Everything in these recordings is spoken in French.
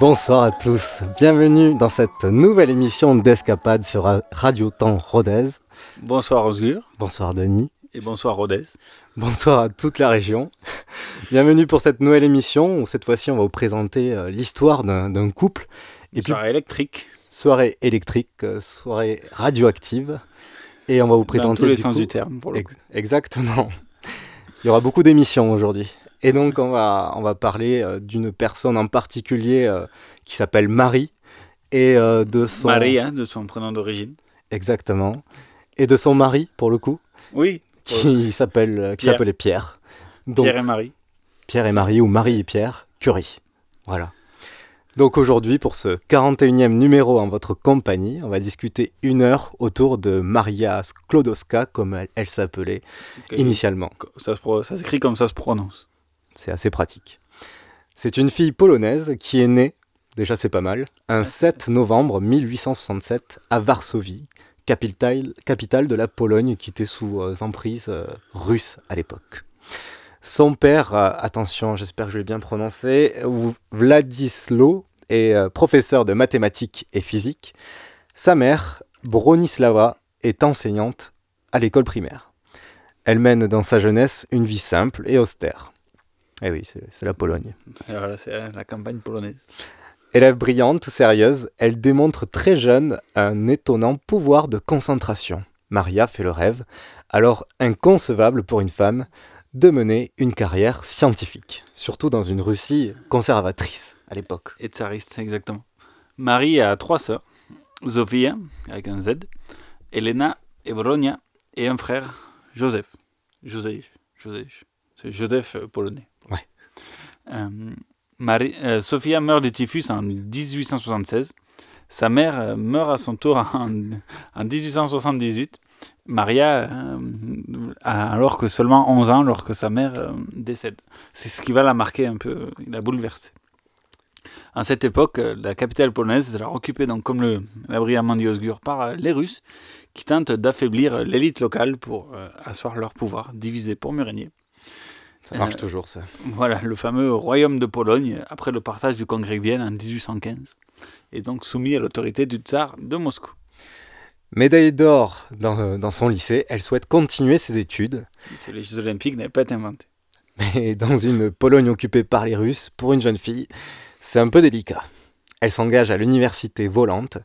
Bonsoir à tous, bienvenue dans cette nouvelle émission d'Escapade sur Radio Temps Rodez. Bonsoir Osgur. Bonsoir Denis. Et bonsoir Rodez. Bonsoir à toute la région. Bienvenue pour cette nouvelle émission où cette fois-ci on va vous présenter euh, l'histoire d'un couple. Et soirée électrique. Soirée électrique, euh, soirée radioactive. Et on va vous présenter. Dans tous les sens du terme. Pour le coup. Exactement. Il y aura beaucoup d'émissions aujourd'hui. Et donc, on va, on va parler euh, d'une personne en particulier euh, qui s'appelle Marie. Et euh, de son. Marie, hein, de son prénom d'origine. Exactement. Et de son mari, pour le coup. Oui. Qui s'appelle qui s'appelait Pierre. Donc, Pierre et Marie. Pierre et Marie, ou Marie et Pierre, Curie. Voilà. Donc aujourd'hui, pour ce 41e numéro en votre compagnie, on va discuter une heure autour de Maria Sklodowska, comme elle, elle s'appelait initialement. Ça, ça s'écrit comme ça se prononce. C'est assez pratique. C'est une fille polonaise qui est née, déjà c'est pas mal, un 7 novembre 1867 à Varsovie, capitale, capitale de la Pologne qui était sous euh, emprise euh, russe à l'époque. Son père, euh, attention, j'espère que je vais bien prononcer, Wladislo, est professeur de mathématiques et physique. Sa mère, Bronislava, est enseignante à l'école primaire. Elle mène dans sa jeunesse une vie simple et austère. Eh oui, c'est la Pologne. Voilà, c'est la campagne polonaise. Élève brillante, sérieuse, elle démontre très jeune un étonnant pouvoir de concentration. Maria fait le rêve, alors inconcevable pour une femme, de mener une carrière scientifique, surtout dans une Russie conservatrice à l'époque. Et tsariste, exactement. Marie a trois sœurs, Zofia, avec un Z, Elena et Bronia, et un frère, Joseph. Joseph, Joseph. C'est Joseph polonais. Euh, euh, Sophia meurt de typhus en 1876. Sa mère euh, meurt à son tour en, en 1878. Maria, euh, alors que seulement 11 ans, lorsque sa mère décède. C'est ce qui va la marquer un peu, la bouleverser. En cette époque, la capitale polonaise sera occupée, donc, comme l'a brillamment dit Osgur, par les Russes, qui tentent d'affaiblir l'élite locale pour asseoir leur pouvoir, divisé pour mieux régner. Ça marche toujours, ça. Voilà, le fameux royaume de Pologne, après le partage du congrès de Vienne en 1815, est donc soumis à l'autorité du tsar de Moscou. Médaille d'or dans, dans, son lycée, elle souhaite continuer ses études. Les Jeux Olympiques n'avaient pas été inventés. Mais dans une Pologne occupée par les Russes, pour une jeune fille, c'est un peu délicat. Elle s'engage à l'université volante.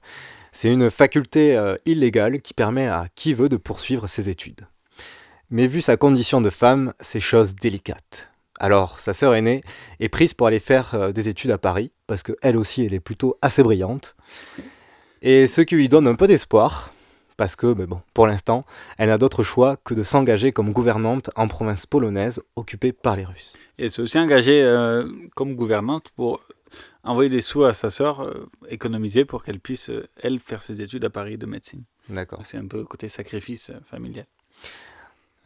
C'est une faculté euh, illégale qui permet à qui veut de poursuivre ses études. Mais vu sa condition de femme, c'est chose délicate. Alors, sa sœur aînée est prise pour aller faire euh, des études à Paris, parce qu'elle aussi, elle est plutôt assez brillante. Et ce qui lui donne un peu d'espoir, parce que, mais bon, pour l'instant, elle n'a d'autre choix que de s'engager comme gouvernante en province polonaise occupée par les Russes. Et elle s'est aussi engagée euh, comme gouvernante pour envoyer des sous à sa sœur, euh, économiser pour qu'elle puisse, euh, elle, faire ses études à Paris de médecine. D'accord. C'est un peu côté sacrifice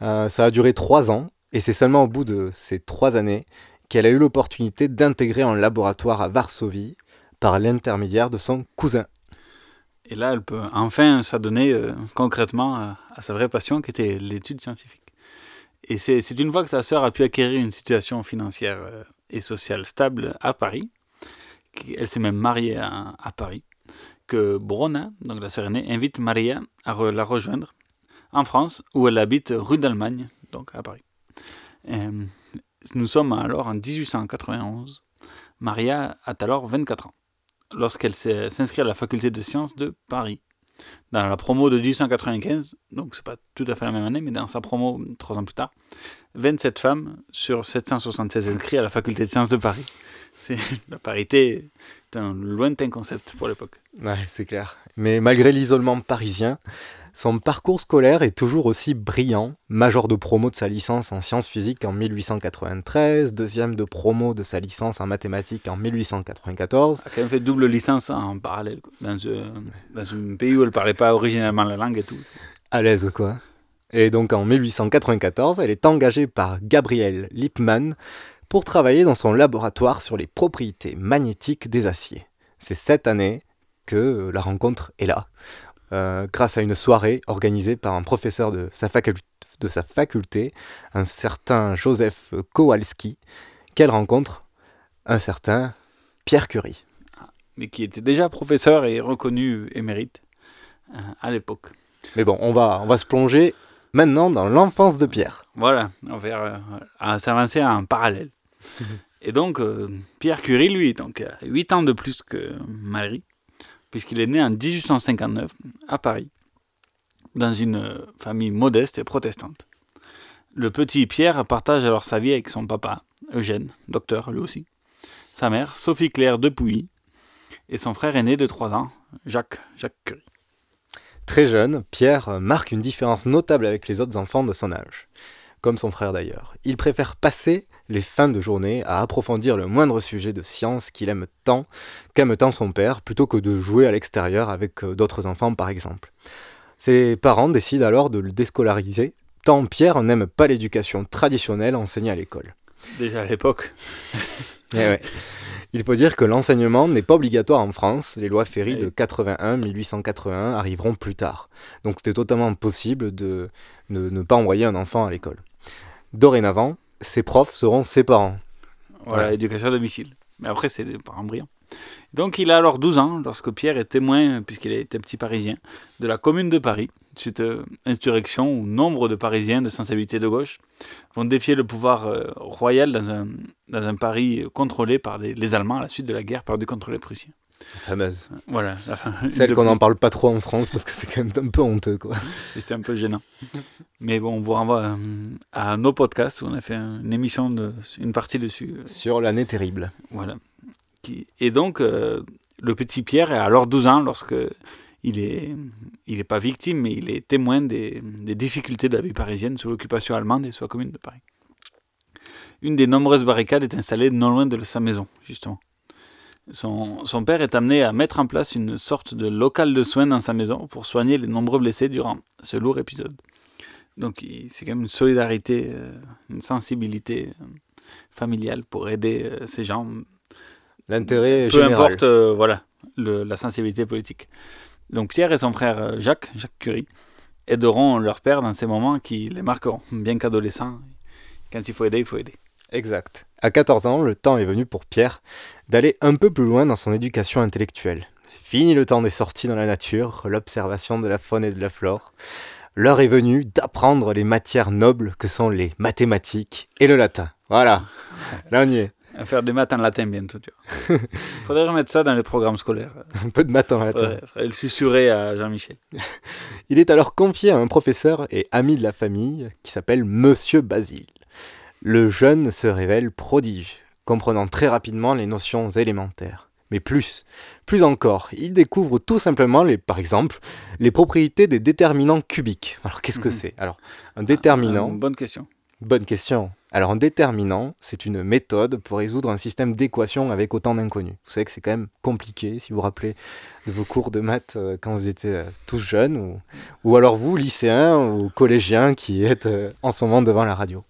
euh, ça a duré trois ans, et c'est seulement au bout de ces trois années qu'elle a eu l'opportunité d'intégrer un laboratoire à Varsovie par l'intermédiaire de son cousin et là, elle peut enfin s'adonner euh, concrètement à, sa vraie passion qui était l'étude scientifique. Et c'est une fois que sa sœur a pu acquérir une situation financière euh, et sociale stable à Paris, elle s'est même mariée à, Paris, que Brona, donc la sœur aînée, invite Maria à la rejoindre en France, où elle habite rue d'Allemagne, donc à Paris. Et, nous sommes alors en 1891. Maria a alors 24 ans lorsqu'elle s'inscrit à la faculté de sciences de Paris. dans la promo de 1895, donc c'est pas tout à fait la même année, mais dans sa promo trois ans plus tard, 27 femmes sur 776 inscrits à la faculté de sciences de Paris. La parité est un lointain concept pour l'époque. Ouais, c'est clair. Mais malgré l'isolement parisien, son parcours scolaire est toujours aussi brillant. Major de promo de sa licence en sciences physiques en 1893, deuxième de promo de sa licence en mathématiques en 1894. Elle a quand même fait double licence en parallèle. Dans, ce- dans un pays où elle parlait pas originellement la langue et tout. À l'aise, quoi. Et donc en 1894, elle est engagée par Gabriel Lippmann pour travailler dans son laboratoire sur les propriétés magnétiques des aciers. C'est cette année que la rencontre est là, euh, grâce à une soirée organisée par un professeur de sa, facul- de sa faculté, un certain Joseph Kowalski, qu'elle rencontre un certain Pierre Curie. mais qui était déjà professeur et reconnu émérite euh, à l'époque. Mais bon, on va, on va se plonger maintenant dans l'enfance de Pierre. Voilà, on va euh, s'avancer en parallèle. et donc, euh, Pierre Curie, lui, donc, a 8 ans de plus que Marie, puisqu'il est né en 1859 à Paris, dans une euh, famille modeste et protestante. Le petit Pierre partage alors sa vie avec son papa, Eugène, docteur lui aussi, sa mère, Sophie Claire de Pouilly, et son frère aîné de 3 ans, Jacques, Jacques Curie. Très jeune, Pierre marque une différence notable avec les autres enfants de son âge, comme son frère d'ailleurs. Il préfère passer les fins de journée à approfondir le moindre sujet de science qu'il aime tant, qu'aime tant son père, plutôt que de jouer à l'extérieur avec euh, d'autres enfants par exemple. Ses parents décident alors de le déscolariser, tant Pierre n'aime pas l'éducation traditionnelle enseignée à l'école. Déjà à l'époque. Eh ouais. Il faut dire que l'enseignement n'est pas obligatoire en France. Les lois Ferry de 81-1881 arriveront plus tard. Donc c'était totalement possible de ne, ne pas envoyer un enfant à l'école. Dorénavant, ses profs seront ses parents. Voilà, éducation à domicile. Mais après, c'est des parents brillants. Donc, il a alors 12 ans lorsque Pierre est témoin, puisqu'il était petit parisien, de la commune de Paris, suite à insurrection où nombre de Parisiens de sensibilité de gauche vont défier le pouvoir euh, royal dans un, dans un Paris contrôlé par les, les Allemands à la suite de la guerre perdue contre les Prussiens. La fameuse. Voilà. la Celle qu'on n'en parle pas trop en France parce que c'est quand même un peu honteux. Quoi. Et C'était un peu gênant. Mais bon, on vous renvoie euh, à nos podcasts où on a fait un- une émission, de, une partie dessus. euh, Sur l'année terrible. Voilà. Et donc, euh, le petit Pierre a alors 12 ans lorsque il est, il est pas victime, mais il est témoin des, des difficultés de la vie parisienne sous l'occupation allemande et sous la commune de Paris. Une des nombreuses barricades est installée non loin de sa maison, justement. Son, son père est amené à mettre en place une sorte de local de soins dans sa maison pour soigner les nombreux blessés durant ce lourd épisode. Donc c'est quand même une solidarité, euh, une sensibilité euh, familiale pour aider euh, ces gens L'intérêt peu général. importe euh, voilà, le- la sensibilité politique. Donc Pierre et son frère Jacques, Jacques Curie, aideront leur père dans ces moments qui les marqueront. Bien qu'adolescent, quand il faut aider, il faut aider. Exact. À 14 ans, le temps est venu pour Pierre d'aller un peu plus loin dans son éducation intellectuelle. Fini le temps des sorties dans la nature, l'observation de la faune et de la flore. L'heure est venue d'apprendre les matières nobles que sont les mathématiques et le latin. Voilà, là on y est. À faire des maths en latin bientôt, tu vois. faudrait remettre ça dans les programmes scolaires. Un peu de maths en latin. Faudrait, faudrait le susurrer à Jean-Michel. Il est alors confié à un professeur et ami de la famille qui s'appelle Monsieur Basile. Le jeune se révèle prodige, comprenant très rapidement les notions élémentaires. Mais plus, plus encore, il découvre tout simplement, les, par exemple, les propriétés des déterminants cubiques. Alors qu'est-ce que Mhm. c'est? Alors, un déterminant, Euh, bonne question. bonne question. Alors un déterminant, c'est une méthode pour résoudre un système d'équations avec autant d'inconnus. Vous savez que c'est quand même compliqué, si vous vous rappelez de vos cours de maths euh, quand vous étiez euh, tous jeunes, ou, ou alors vous, lycéens ou collégiens qui êtes en ce moment devant la radio.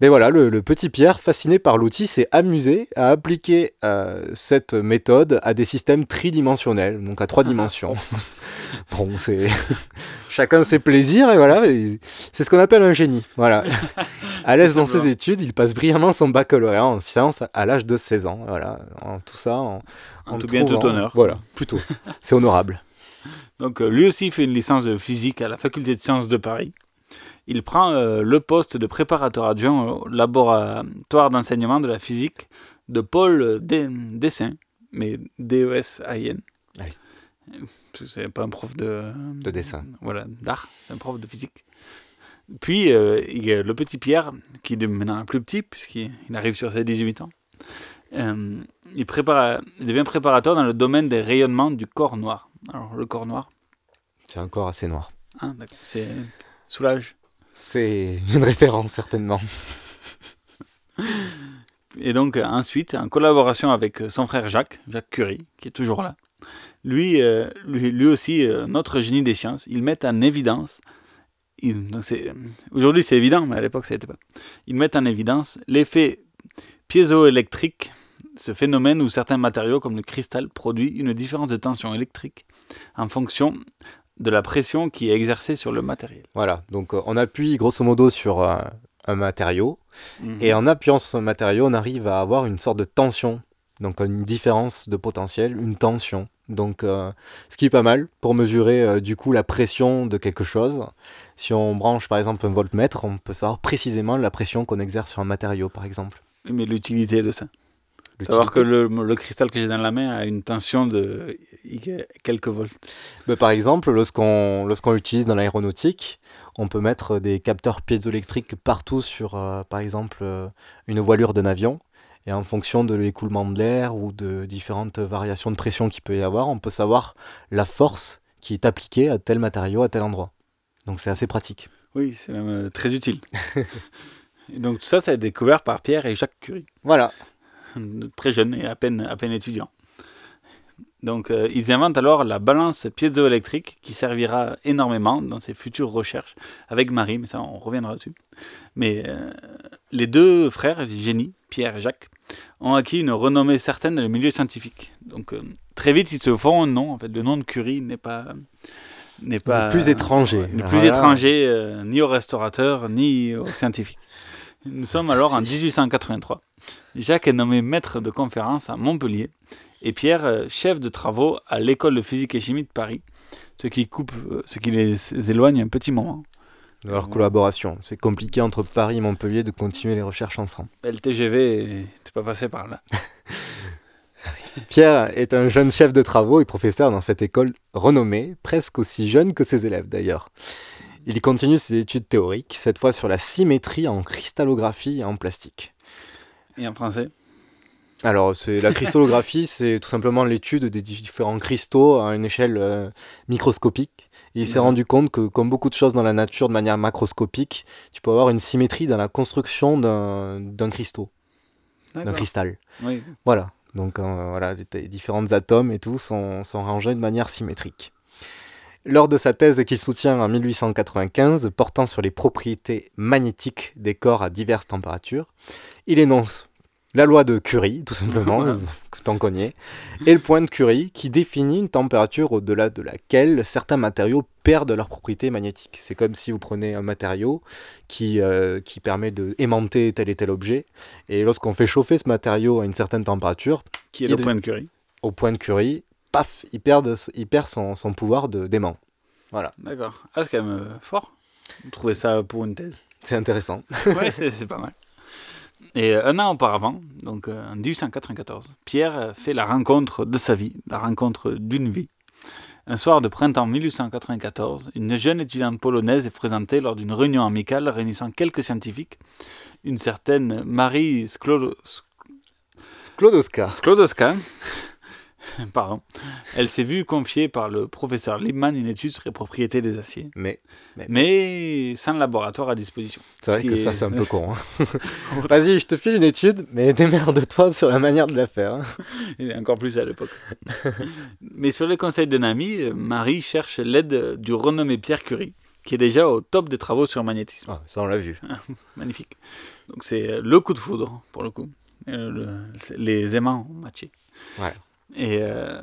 Mais voilà, le, le petit Pierre, fasciné par l'outil, s'est amusé à appliquer euh, cette méthode à des systèmes tridimensionnels, donc à trois dimensions. bon, c'est chacun ses plaisirs et voilà, c'est ce qu'on appelle un génie. Voilà, à l'aise dans ses études, il passe brillamment son baccalauréat en sciences à l'âge de 16 ans. Voilà, en tout ça, en, En tout bien, tout honneur. Voilà, plutôt. C'est honorable. Donc euh, lui aussi fait une licence de physique à la faculté de sciences de Paris. Il prend euh, le poste de préparateur adjoint au laboratoire d'enseignement de la physique de Paul Dé- Dessin, mais D-E-S-A-I-N. Ah oui. Parce que C'est pas un prof de, De dessin. Voilà, d'art, c'est un prof de physique. Puis, euh, il y a le petit Pierre, qui est maintenant plus petit, puisqu'il il arrive sur ses 18 ans. Euh, il, prépare, il devient préparateur dans le domaine des rayonnements du corps noir. Alors, le corps noir, C'est un corps assez noir. hein, d'accord, c'est soulage. C'est une référence, certainement. Et donc, ensuite, en collaboration avec son frère Jacques, Jacques Curie, qui est toujours là, lui, euh, lui, aussi, euh, notre génie des sciences, ils mettent en évidence, aujourd'hui c'est évident, mais à l'époque ça n'était pas, ils mettent en évidence l'effet piézoélectrique, ce phénomène où certains matériaux comme le cristal produisent une différence de tension électrique en fonction de la pression qui est exercée sur le matériel. Voilà, donc euh, on appuie grosso modo sur euh, un matériau, Mhm. et en appuyant sur ce matériau, on arrive à avoir une sorte de tension, donc une différence de potentiel, une tension. Donc euh, ce qui est pas mal pour mesurer euh, du coup la pression de quelque chose. Si on branche par exemple un voltmètre, on peut savoir précisément la pression qu'on exerce sur un matériau par exemple. Mais l'utilité de ça Savoir que le, le cristal que j'ai dans la main a une tension de quelques volts. Mais par exemple, lorsqu'on lorsqu'on l'utilise dans l'aéronautique, on peut mettre des capteurs piézoélectriques partout sur, euh, par exemple, euh, une voilure d'un avion. Et en fonction de l'écoulement de l'air ou de différentes variations de pression qu'il peut y avoir, on peut savoir la force qui est appliquée à tel matériau à tel endroit. Donc c'est assez pratique. Oui, c'est même euh, très utile. et donc tout ça, ça a été découvert par Pierre et Jacques Curie, Voilà. très jeunes et à peine, à peine étudiants. Donc euh, ils inventent alors la balance piézoélectrique qui servira énormément dans ses futures recherches avec Marie, mais ça on reviendra dessus. Mais euh, les deux frères génies, Pierre et Jacques, ont acquis une renommée certaine dans le milieu scientifique. Donc euh, très vite ils se font un nom. En fait, le nom de Curie n'est pas n'est pas plus étranger. n'est plus Voilà. étranger ni aux restaurateurs ni aux scientifiques. Nous sommes alors en 1883. Jacques est nommé maître de conférence à Montpellier et Pierre euh, chef de travaux à l'école de physique et chimie de Paris, ce qui coupe, euh, ce qui les éloigne un petit moment. De leur collaboration. C'est compliqué entre Paris et Montpellier de continuer les recherches ensemble. Le TGV, tu pas passé par là. Pierre est un jeune chef de travaux et professeur dans cette école renommée, presque aussi jeune que ses élèves d'ailleurs. Il continue ses études théoriques, cette fois sur la symétrie en cristallographie et en plastique. Et en français? Alors, c'est la cristallographie, c'est tout simplement l'étude des différents cristaux à une échelle euh, microscopique. Et il s'est Mhm. rendu compte que, comme beaucoup de choses dans la nature de manière macroscopique, tu peux avoir une symétrie dans la construction d'un cristaux, cristal. Oui. Voilà. Donc euh, voilà, les différents atomes et tout sont, sont rangés de manière symétrique. Lors de sa thèse qu'il soutient en 1895, portant sur les propriétés magnétiques des corps à diverses températures, il énonce la loi de Curie, tout simplement, que t'en connais, et le point de Curie qui définit une température au-delà de laquelle certains matériaux perdent leurs propriétés magnétiques. C'est comme si vous prenez un matériau qui, euh, qui permet d'aimanter tel et tel objet, et lorsqu'on fait chauffer ce matériau à une certaine température, Qui est le de- point de Curie. au point de Curie, paf, il perd, il perd son, son pouvoir de d'aimant. Voilà, D'accord. Ah, c'est quand même euh, fort. Vous trouvez ça pour une thèse c'est intéressant. ouais, c'est pas mal. Et euh, un an auparavant, donc euh, en 1894, Pierre fait la rencontre de sa vie, la rencontre d'une vie. Un soir de printemps 1894, une jeune étudiante polonaise est présentée lors d'une réunion amicale réunissant quelques scientifiques, une certaine Marie Sklo- Sklodowska. Sklodowska. Pardon. Elle s'est vue confier par le professeur Liebman une étude sur les propriétés des aciers, Mais, mais, mais sans laboratoire à disposition. c'est vrai que ça, est- c'est un peu con. hein. Vas-y, je te file une étude, mais démerde-toi sur la manière de la faire. hein. Et encore plus à l'époque. Mais sur les conseils d'un ami, Marie cherche l'aide du renommé Pierre Curie, qui est déjà au top des travaux sur le magnétisme. Ah, ça, on l'a vu. Magnifique. Donc c'est le coup de foudre, pour le coup. Euh, le- les aimants ont matché. Ouais. Et euh,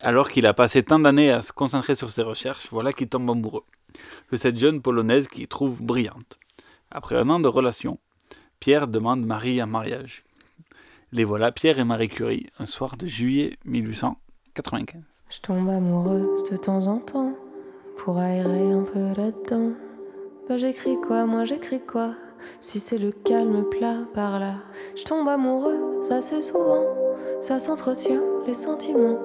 alors qu'il a passé tant d'années à se concentrer sur ses recherches, voilà qu'il tombe amoureux de cette jeune polonaise qu'il trouve brillante. Après un an de relation, Pierre demande Marie en mariage. Les voilà, Pierre et Marie Curie, un soir de juillet 1895. Je tombe amoureuse de temps en temps pour aérer un peu là-dedans. Bah j'écris quoi, moi j'écris quoi? Si c'est le calme plat par là. Je tombe amoureuse assez souvent, ça s'entretient les sentiments.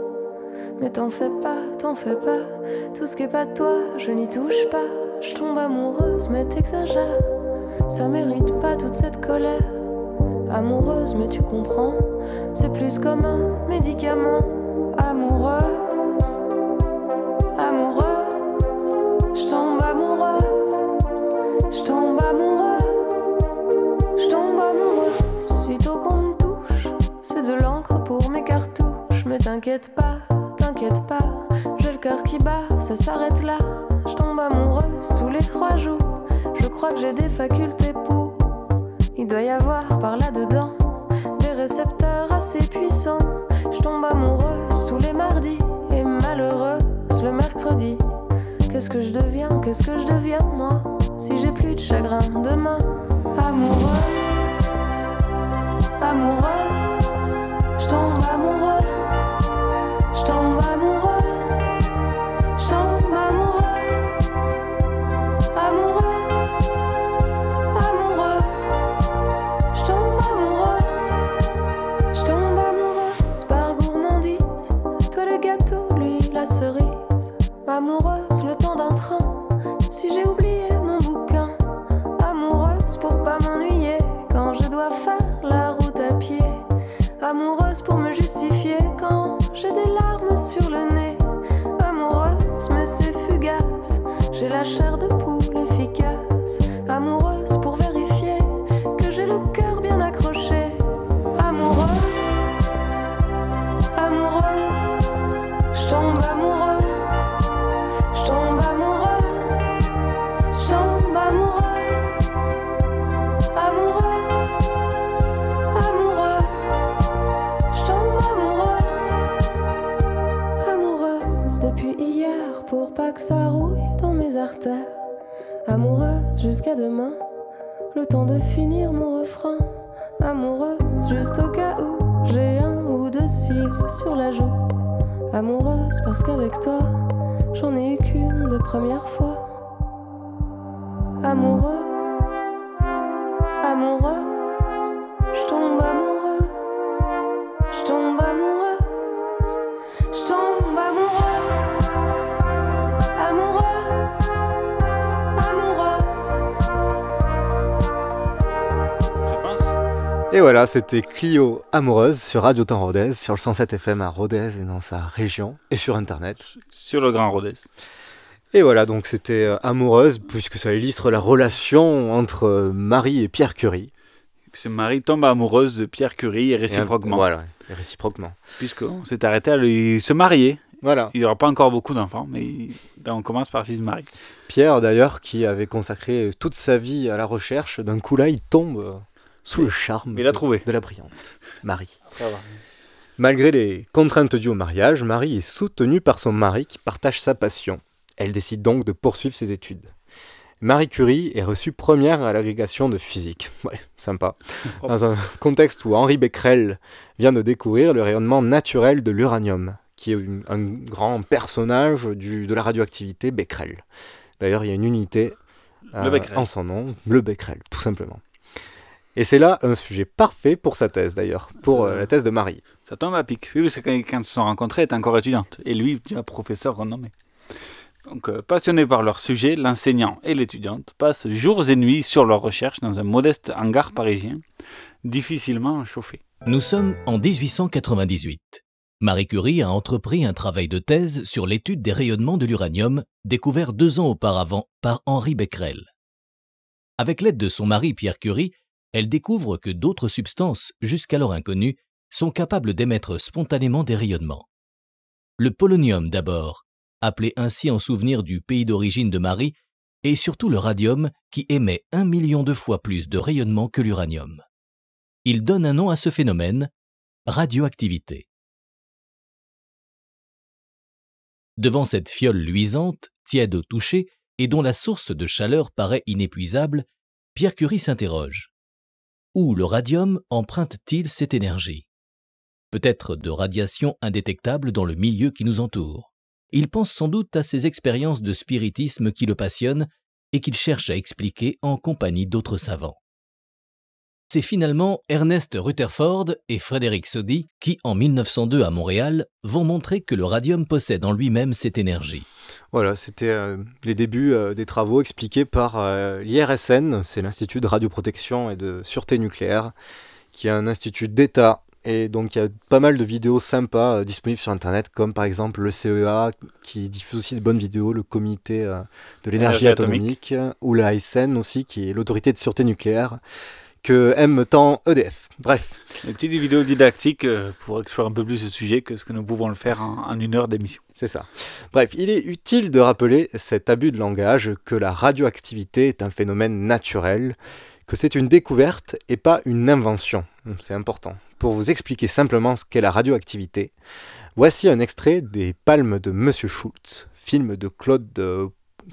Mais t'en fais pas, t'en fais pas. Tout ce qui est pas de toi, je n'y touche pas. Je tombe amoureuse, mais t'exagères. Ça mérite pas toute cette colère. Amoureuse, mais tu comprends. C'est plus comme un médicament. Amoureuse, t'inquiète pas, t'inquiète pas. J'ai le cœur qui bat, ça s'arrête là. Je tombe amoureuse tous les trois jours. Je crois que j'ai des facultés pour. Il doit y avoir par là-dedans des récepteurs assez puissants. Je tombe amoureuse tous les mardis et malheureuse le mercredi. Qu'est-ce que je deviens, qu'est-ce que je deviens moi si j'ai plus de chagrin demain? Amoureuse, amoureuse, je tombe amoureuse, voilà, c'était Clio Amoureuse sur Radio Temps Rodez, sur le 107 FM à Rodez et dans sa région, et sur Internet. Sur le Grand Rodez. Et voilà, donc c'était euh, Amoureuse, puisque ça illustre la relation entre euh, Marie et Pierre Curie. Parce que Marie tombe amoureuse de Pierre Curie et réciproquement. Et, voilà, et réciproquement. Puisqu'on s'est arrêté à lui se marier. Voilà. Il n'y aura pas encore beaucoup d'enfants, mais ben, on commence par s'il se marie. Pierre, d'ailleurs, qui avait consacré toute sa vie à la recherche, d'un coup là, il tombe euh, sous le charme Il a de, trouvé. de la brillante Marie. Malgré les contraintes dues au mariage, Marie est soutenue par son mari qui partage sa passion. Elle décide donc de poursuivre ses études. Marie Curie est reçue première à l'agrégation de physique. Ouais, sympa. Dans un contexte où Henri Becquerel vient de découvrir le rayonnement naturel de l'uranium, qui est un grand personnage du- de la radioactivité Becquerel. D'ailleurs, il y a une unité Becquerel. en son nom, le Becquerel, tout simplement. Et c'est là un sujet parfait pour sa thèse, d'ailleurs, pour euh, la thèse de Marie. Ça tombe à pic. Oui, parce que quand, quand ils se sont rencontrés, elle était encore étudiante. Et lui, un professeur renommé. Donc, euh, passionnés par leur sujet, l'enseignant et l'étudiante passent jours et nuits sur leurs recherches dans un modeste hangar parisien, difficilement chauffé. Nous sommes en 1898. Marie Curie a entrepris un travail de thèse sur l'étude des rayonnements de l'uranium découvert deux ans auparavant par Henri Becquerel. Avec l'aide de son mari Pierre Curie, elle découvre que d'autres substances, jusqu'alors inconnues, sont capables d'émettre spontanément des rayonnements. Le polonium d'abord, appelé ainsi en souvenir du pays d'origine de Marie, et surtout le radium qui émet un million de fois plus de rayonnement que l'uranium. Il donne un nom à ce phénomène, radioactivité. Devant cette fiole luisante, tiède au toucher, et dont la source de chaleur paraît inépuisable, Pierre Curie s'interroge. Où le radium emprunte-t-il cette énergie? Peut-être de radiation indétectable dans le milieu qui nous entoure. Il pense sans doute à ses expériences de spiritisme qui le passionnent et qu'il cherche à expliquer en compagnie d'autres savants. c'est finalement Ernest Rutherford et Frédéric Soddy qui, en 1902 à Montréal, vont montrer que le radium possède en lui-même cette énergie. Voilà, c'était euh, les débuts euh, des travaux expliqués par euh, l'IRSN, c'est l'Institut de radioprotection et de sûreté nucléaire, qui est un institut d'État. Et donc il y a pas mal de vidéos sympas disponibles sur Internet, comme par exemple le CEA, qui diffuse aussi de bonnes vidéos, le Comité de l'énergie atomique, ou l'ASN aussi, qui est l'autorité de sûreté nucléaire que aime tant EDF. Bref. Une petite vidéo didactique euh, pour explorer un peu plus ce sujet que ce que nous pouvons le faire en, une heure d'émission. C'est ça. Bref, il est utile de rappeler cet abus de langage que la radioactivité est un phénomène naturel, que c'est une découverte et pas une invention. C'est important. Pour vous expliquer simplement ce qu'est la radioactivité, voici un extrait des Palmes de Monsieur Schultz, film de Claude euh,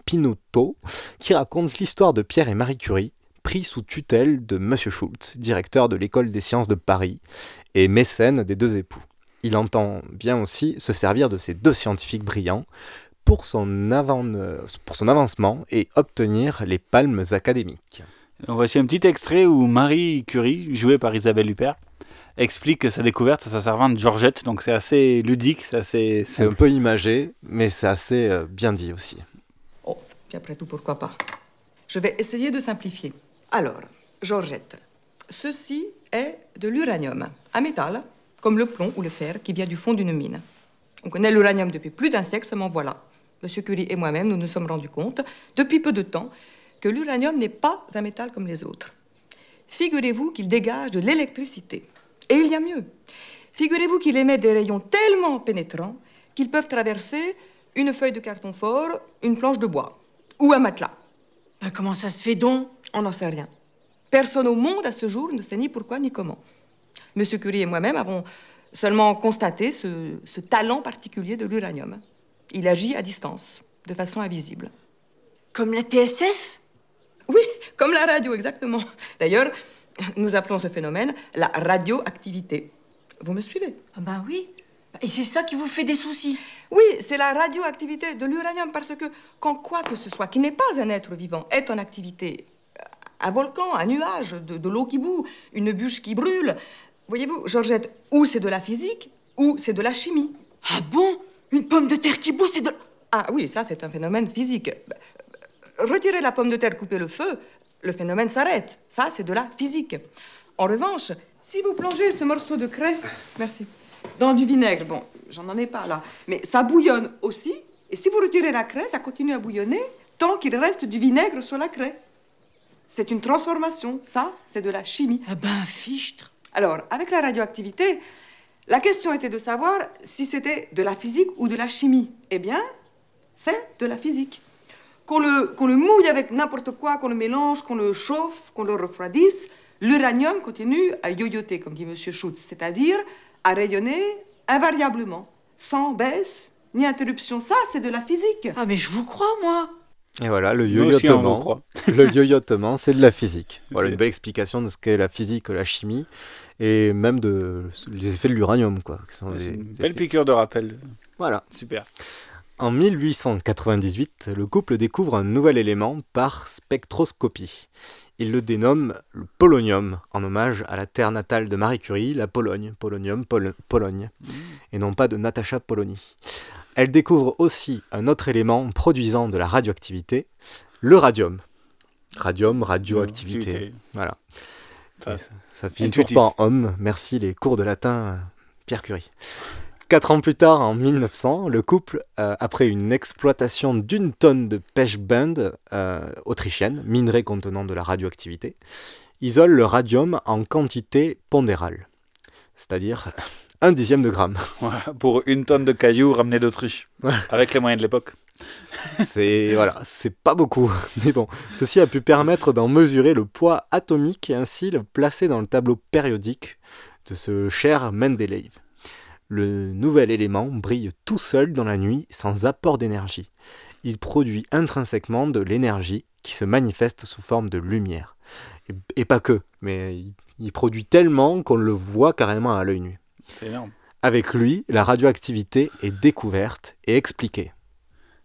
Pinotto, qui raconte l'histoire de Pierre et Marie Curie, pris sous tutelle de M. Schultz, directeur de l'école des sciences de Paris et mécène des deux époux. Il entend bien aussi se servir de ces deux scientifiques brillants pour son, pour son avancement et obtenir les palmes académiques. Voici un petit extrait où Marie Curie, jouée par Isabelle Huppert, explique sa découverte à sa servante Georgette, donc c'est assez ludique, c'est assez... C'est un peu imagé, mais c'est assez euh, bien dit aussi. Oh, puis après tout, pourquoi pas? Je vais essayer de simplifier. Alors, Georgette, ceci est de l'uranium, un métal, comme le plomb ou le fer qui vient du fond d'une mine. On connaît l'uranium depuis plus d'un siècle, seulement voilà. Monsieur Curie et moi-même, nous nous sommes rendus compte, depuis peu de temps, que l'uranium n'est pas un métal comme les autres. Figurez-vous qu'il dégage de l'électricité. Et il y a mieux. Figurez-vous qu'il émet des rayons tellement pénétrants qu'ils peuvent traverser une feuille de carton fort, une planche de bois ou un matelas. Ben, comment ça se fait donc? On n'en sait rien. Personne au monde à ce jour ne sait ni pourquoi ni comment. Monsieur Curie et moi-même avons seulement constaté ce, ce talent particulier de l'uranium. Il agit à distance, de façon invisible. Comme la TSF Oui, comme la radio, exactement. D'ailleurs, nous appelons ce phénomène la radioactivité. Vous me suivez? Ah ben oui. Et c'est ça qui vous fait des soucis Oui, c'est la radioactivité de l'uranium, parce que quand quoi que ce soit, qui n'est pas un être vivant, est en activité, un volcan, un nuage, de, l'eau qui bout, une bûche qui brûle, voyez-vous, Georgette, ou c'est de la physique, ou c'est de la chimie. Ah bon? Une pomme de terre qui bout, c'est de... Ah oui, ça c'est un phénomène physique. Retirez la pomme de terre, coupez le feu, le phénomène s'arrête. Ça, c'est de la physique. En revanche, si vous plongez ce morceau de craie... Merci dans du vinaigre. Bon, j'en en ai pas là. Mais ça bouillonne aussi. Et si vous retirez la craie, ça continue à bouillonner tant qu'il reste du vinaigre sur la craie. C'est une transformation. Ça, c'est de la chimie. Ah ben, fichtre. Alors, avec la radioactivité, la question était de savoir si c'était de la physique ou de la chimie. Eh bien, c'est de la physique. Qu'on le, qu'on le mouille avec n'importe quoi, qu'on le mélange, qu'on le chauffe, qu'on le refroidisse, l'uranium continue à yoyoter, comme dit M. Schutz, c'est-à-dire à rayonner invariablement, sans baisse ni interruption. Ça, c'est de la physique. Ah, mais je vous crois, moi. Et voilà, le yoyotement. le yoyotement, c'est de la physique. Voilà une belle explication de ce qu'est la physique, la chimie, et même de les effets de l'uranium, quoi. une belle piqûre de rappel. Voilà. Super. En 1898, le couple découvre un nouvel élément par spectroscopie. Il le dénomme le polonium, en hommage à la terre natale de Marie Curie, la Pologne, polonium, Pologne, mmh. et non pas de Natacha Polony. Elle découvre aussi un autre élément produisant de la radioactivité, le radium. Radium, radioactivité. Voilà. Ça, ça finit toujours pas en homme. Merci les cours de latin, Pierre Curie. Quatre ans plus tard, en 1900, le couple, euh, après une exploitation d'une tonne de pêche bund euh, autrichienne, minerai contenant de la radioactivité, isole le radium en quantité pondérale, c'est-à-dire un dixième de gramme. pour une tonne de cailloux ramenés d'Autriche, avec les moyens de l'époque. c'est voilà, c'est pas beaucoup, mais bon, ceci a pu permettre d'en mesurer le poids atomique et ainsi le placer dans le tableau périodique de ce cher Mendeleev le nouvel élément brille tout seul dans la nuit sans apport d'énergie. Il produit intrinsèquement de l'énergie qui se manifeste sous forme de lumière. Et, pas que, mais il, produit tellement qu'on le voit carrément à l'œil nu. C'est énorme. Avec lui, la radioactivité est découverte et expliquée.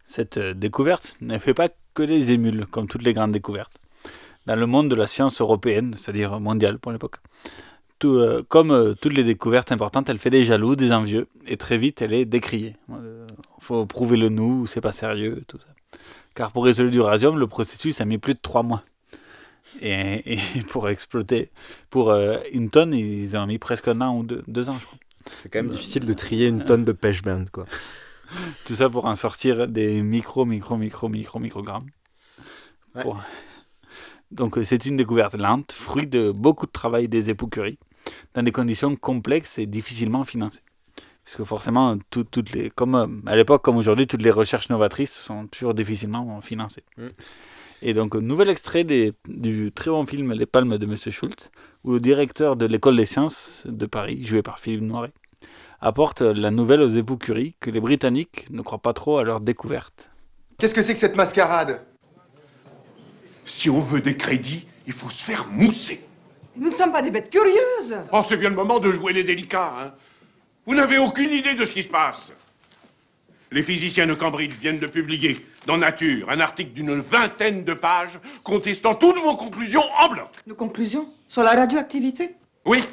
Cette euh, découverte ne fait pas que les émules, comme toutes les grandes découvertes. dans le monde de la science européenne, c'est-à-dire mondiale pour l'époque. Tout, euh, comme euh, toutes les découvertes importantes, elle fait des jaloux, des envieux, et très vite elle est décriée. Il faut prouver le nous, c'est pas sérieux, tout ça. Car pour résoudre l'uranium, le processus a mis plus de trois mois. Et, et pour exploiter, pour euh, une tonne, ils ont mis presque un an ou deux, deux ans, je crois. C'est quand même difficile de trier une tonne de pêche band, quoi. Tout ça pour en sortir des micro, micro, micro, micro, microgrammes. Ouais. Pour- Donc euh, c'est une découverte lente, fruit de beaucoup de travail des époux Curie, dans des conditions complexes et difficilement financées. Puisque forcément, tout- toutes les, comme euh, à l'époque comme aujourd'hui, toutes les recherches novatrices sont toujours difficilement financées. Mm. Et donc, un nouvel extrait des- du très bon film Les Palmes de Monsieur Schultz, où le directeur de l'école des sciences de Paris, joué par Philippe Noiret, apporte la nouvelle aux époux Curie que les Britanniques ne croient pas trop à leur découverte. Qu'est-ce que c'est que cette mascarade? Si on veut des crédits, il faut se faire mousser. Nous ne sommes pas des bêtes curieuses. Oh, c'est bien le moment de jouer les délicats, hein. Vous n'avez aucune idée de ce qui se passe. Les physiciens de Cambridge viennent de publier dans Nature un article d'une vingtaine de pages contestant toutes vos conclusions en bloc. Nos conclusions sur la radioactivité? Oui,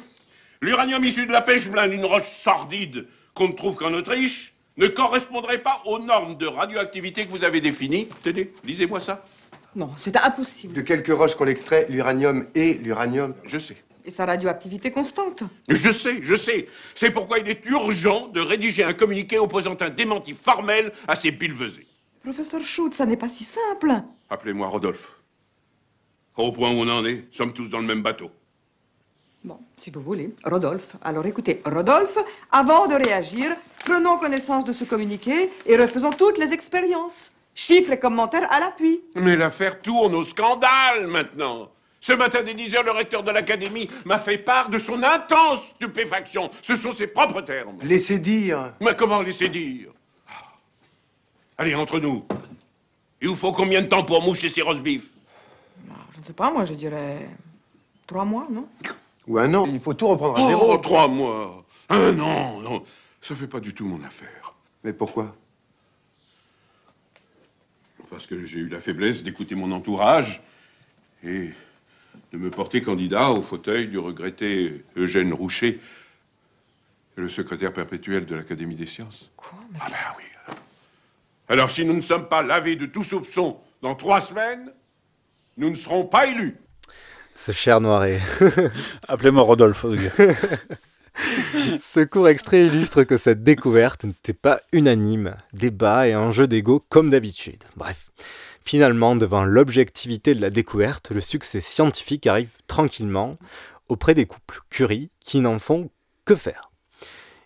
l'uranium issu de la pêche blinde, une roche sordide qu'on ne trouve qu'en Autriche, ne correspondrait pas aux normes de radioactivité que vous avez définies. Tenez, lisez-moi ça. Non, c'est impossible. De quelques roches qu'on l'extrait, l'uranium et l'uranium. Je sais. Et sa radioactivité constante. Je sais, je sais. C'est pourquoi il est urgent de rédiger un communiqué opposant un démenti formel à ces billevesées. Professeur Schultz, ça n'est pas si simple. Appelez-moi Rodolphe. Au point où on en est, sommes tous dans le même bateau. Bon, si vous voulez. Rodolphe. Alors écoutez, Rodolphe, avant de réagir, prenons connaissance de ce communiqué et refaisons toutes les expériences. Chiffres et commentaires à l'appui. Mais l'affaire tourne au scandale maintenant. Ce matin dès 10 heures, le recteur de l'académie m'a fait part de son intense stupéfaction. Ce sont ses propres termes. Laissez dire. Mais comment laisser dire? Allez, entre nous. Il vous faut combien de temps pour moucher ces roast beef? Je ne sais pas, moi, je dirais. Trois mois, non? Ou un an. Il faut tout reprendre à Oh, zéro. trois mois. Un an, non. Ça fait pas du tout mon affaire. Mais pourquoi? Parce que j'ai eu la faiblesse d'écouter mon entourage et de me porter candidat au fauteuil du regretté Eugène Roucher, le secrétaire perpétuel de l'Académie des sciences. Quoi Ah ben oui. alors. Alors si nous ne sommes pas lavés de tout soupçon dans trois semaines, nous ne serons pas élus. Ce cher Noiret. Appelez-moi Rodolphe. Ce court extrait illustre que cette découverte n'était pas unanime, débat et enjeu d'ego comme d'habitude. Bref, finalement, devant l'objectivité de la découverte, le succès scientifique arrive tranquillement auprès des couples Curie qui n'en font que faire.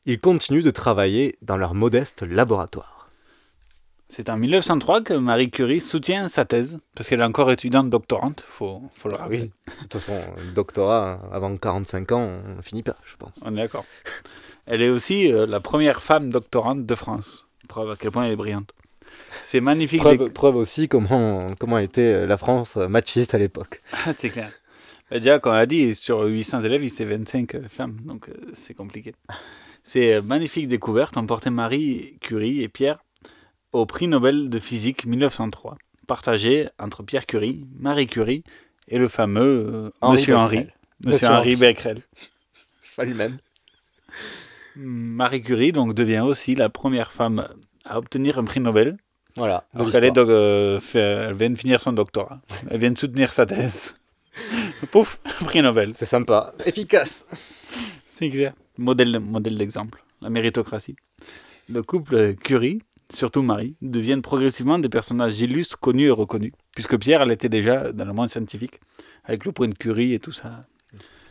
Ils continuent de travailler dans leur modeste laboratoire. C'est en 1903 que Marie Curie soutient sa thèse, parce qu'elle est encore étudiante doctorante, faut, faut le Ah rappeler. oui, de toute façon, le doctorat, avant 45 ans, on ne finit pas, je pense. On est d'accord. Elle est aussi euh, la première femme doctorante de France. Preuve à quel point elle est brillante. C'est magnifique. Preuve, des- preuve aussi comment, comment était la France machiste à l'époque. c'est clair. Bah, déjà, comme on a dit, sur 800 élèves, il sait 25 euh, femmes, donc euh, c'est compliqué. Ces euh, magnifiques découvertes ont porté Marie Curie et Pierre au prix Nobel de physique 1903, partagé entre Pierre Curie, Marie Curie et le fameux euh, Henri Monsieur Henri. Becquerel. Monsieur Monsieur Henri Henri. Becquerel. Pas lui-même. Marie Curie donc devient aussi la première femme à obtenir un prix Nobel. Voilà. de est doc- euh, fait- elle vient de finir son doctorat. Elle vient de soutenir sa thèse. Pouf, prix Nobel. C'est sympa, efficace. C'est clair. Modèle, modèle d'exemple, la méritocratie. Le couple Curie, surtout Marie, deviennent progressivement des personnages illustres, connus et reconnus. Puisque Pierre, elle était déjà dans le monde scientifique, avec le prix de Curie et tout ça.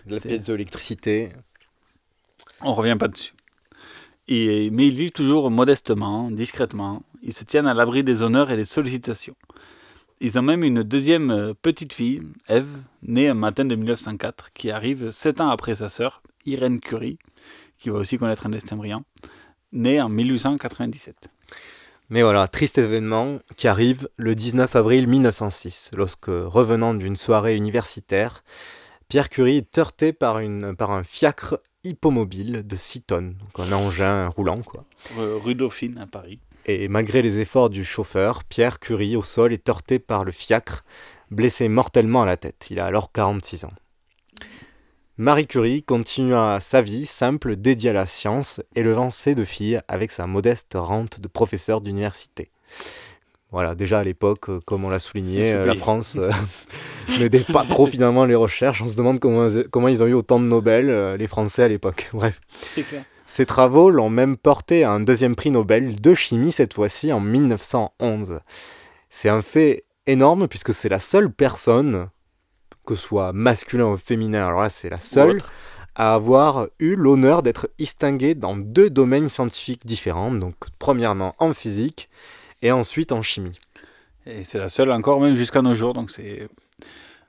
La C'est- piézoélectricité. On revient pas dessus. Mais ils vivent toujours modestement, discrètement. Ils se tiennent à l'abri des honneurs et des sollicitations. Ils ont même une deuxième euh, petite fille, Ève, née un matin de 1904, qui arrive sept ans après sa sœur, Irène Curie, qui va aussi connaître un destin brillant, née en 1897. Mais voilà, triste événement qui arrive le 19 avril 1906, lorsque, revenant d'une soirée universitaire, Pierre Curie est heurté par, par un fiacre hippomobile de 6 tonnes, donc un engin roulant quoi. Euh, rue Dauphine à Paris. Et malgré les efforts du chauffeur, Pierre Curie au sol est heurté par le fiacre blessé mortellement à la tête. Il a alors 46 ans. Marie Curie continua sa vie simple dédiée à la science, élevant ses deux filles avec sa modeste rente de professeur d'université. Voilà, déjà à l'époque, euh, comme on l'a souligné, euh, la. France euh, n'aidait pas trop finalement les recherches. On se demande comment, comment ils ont eu autant de Nobel, les Français à l'époque. Bref. C'est clair. Ces travaux l'ont même porté à un deuxième prix Nobel de chimie, cette fois-ci en 1911. C'est un fait énorme puisque c'est la seule personne, que ce soit masculin ou féminin, alors là c'est la seule, à avoir eu l'honneur d'être distinguée dans deux domaines scientifiques différents. Donc premièrement en physique et ensuite en chimie. Et c'est la seule encore, même jusqu'à nos jours. Donc c'est.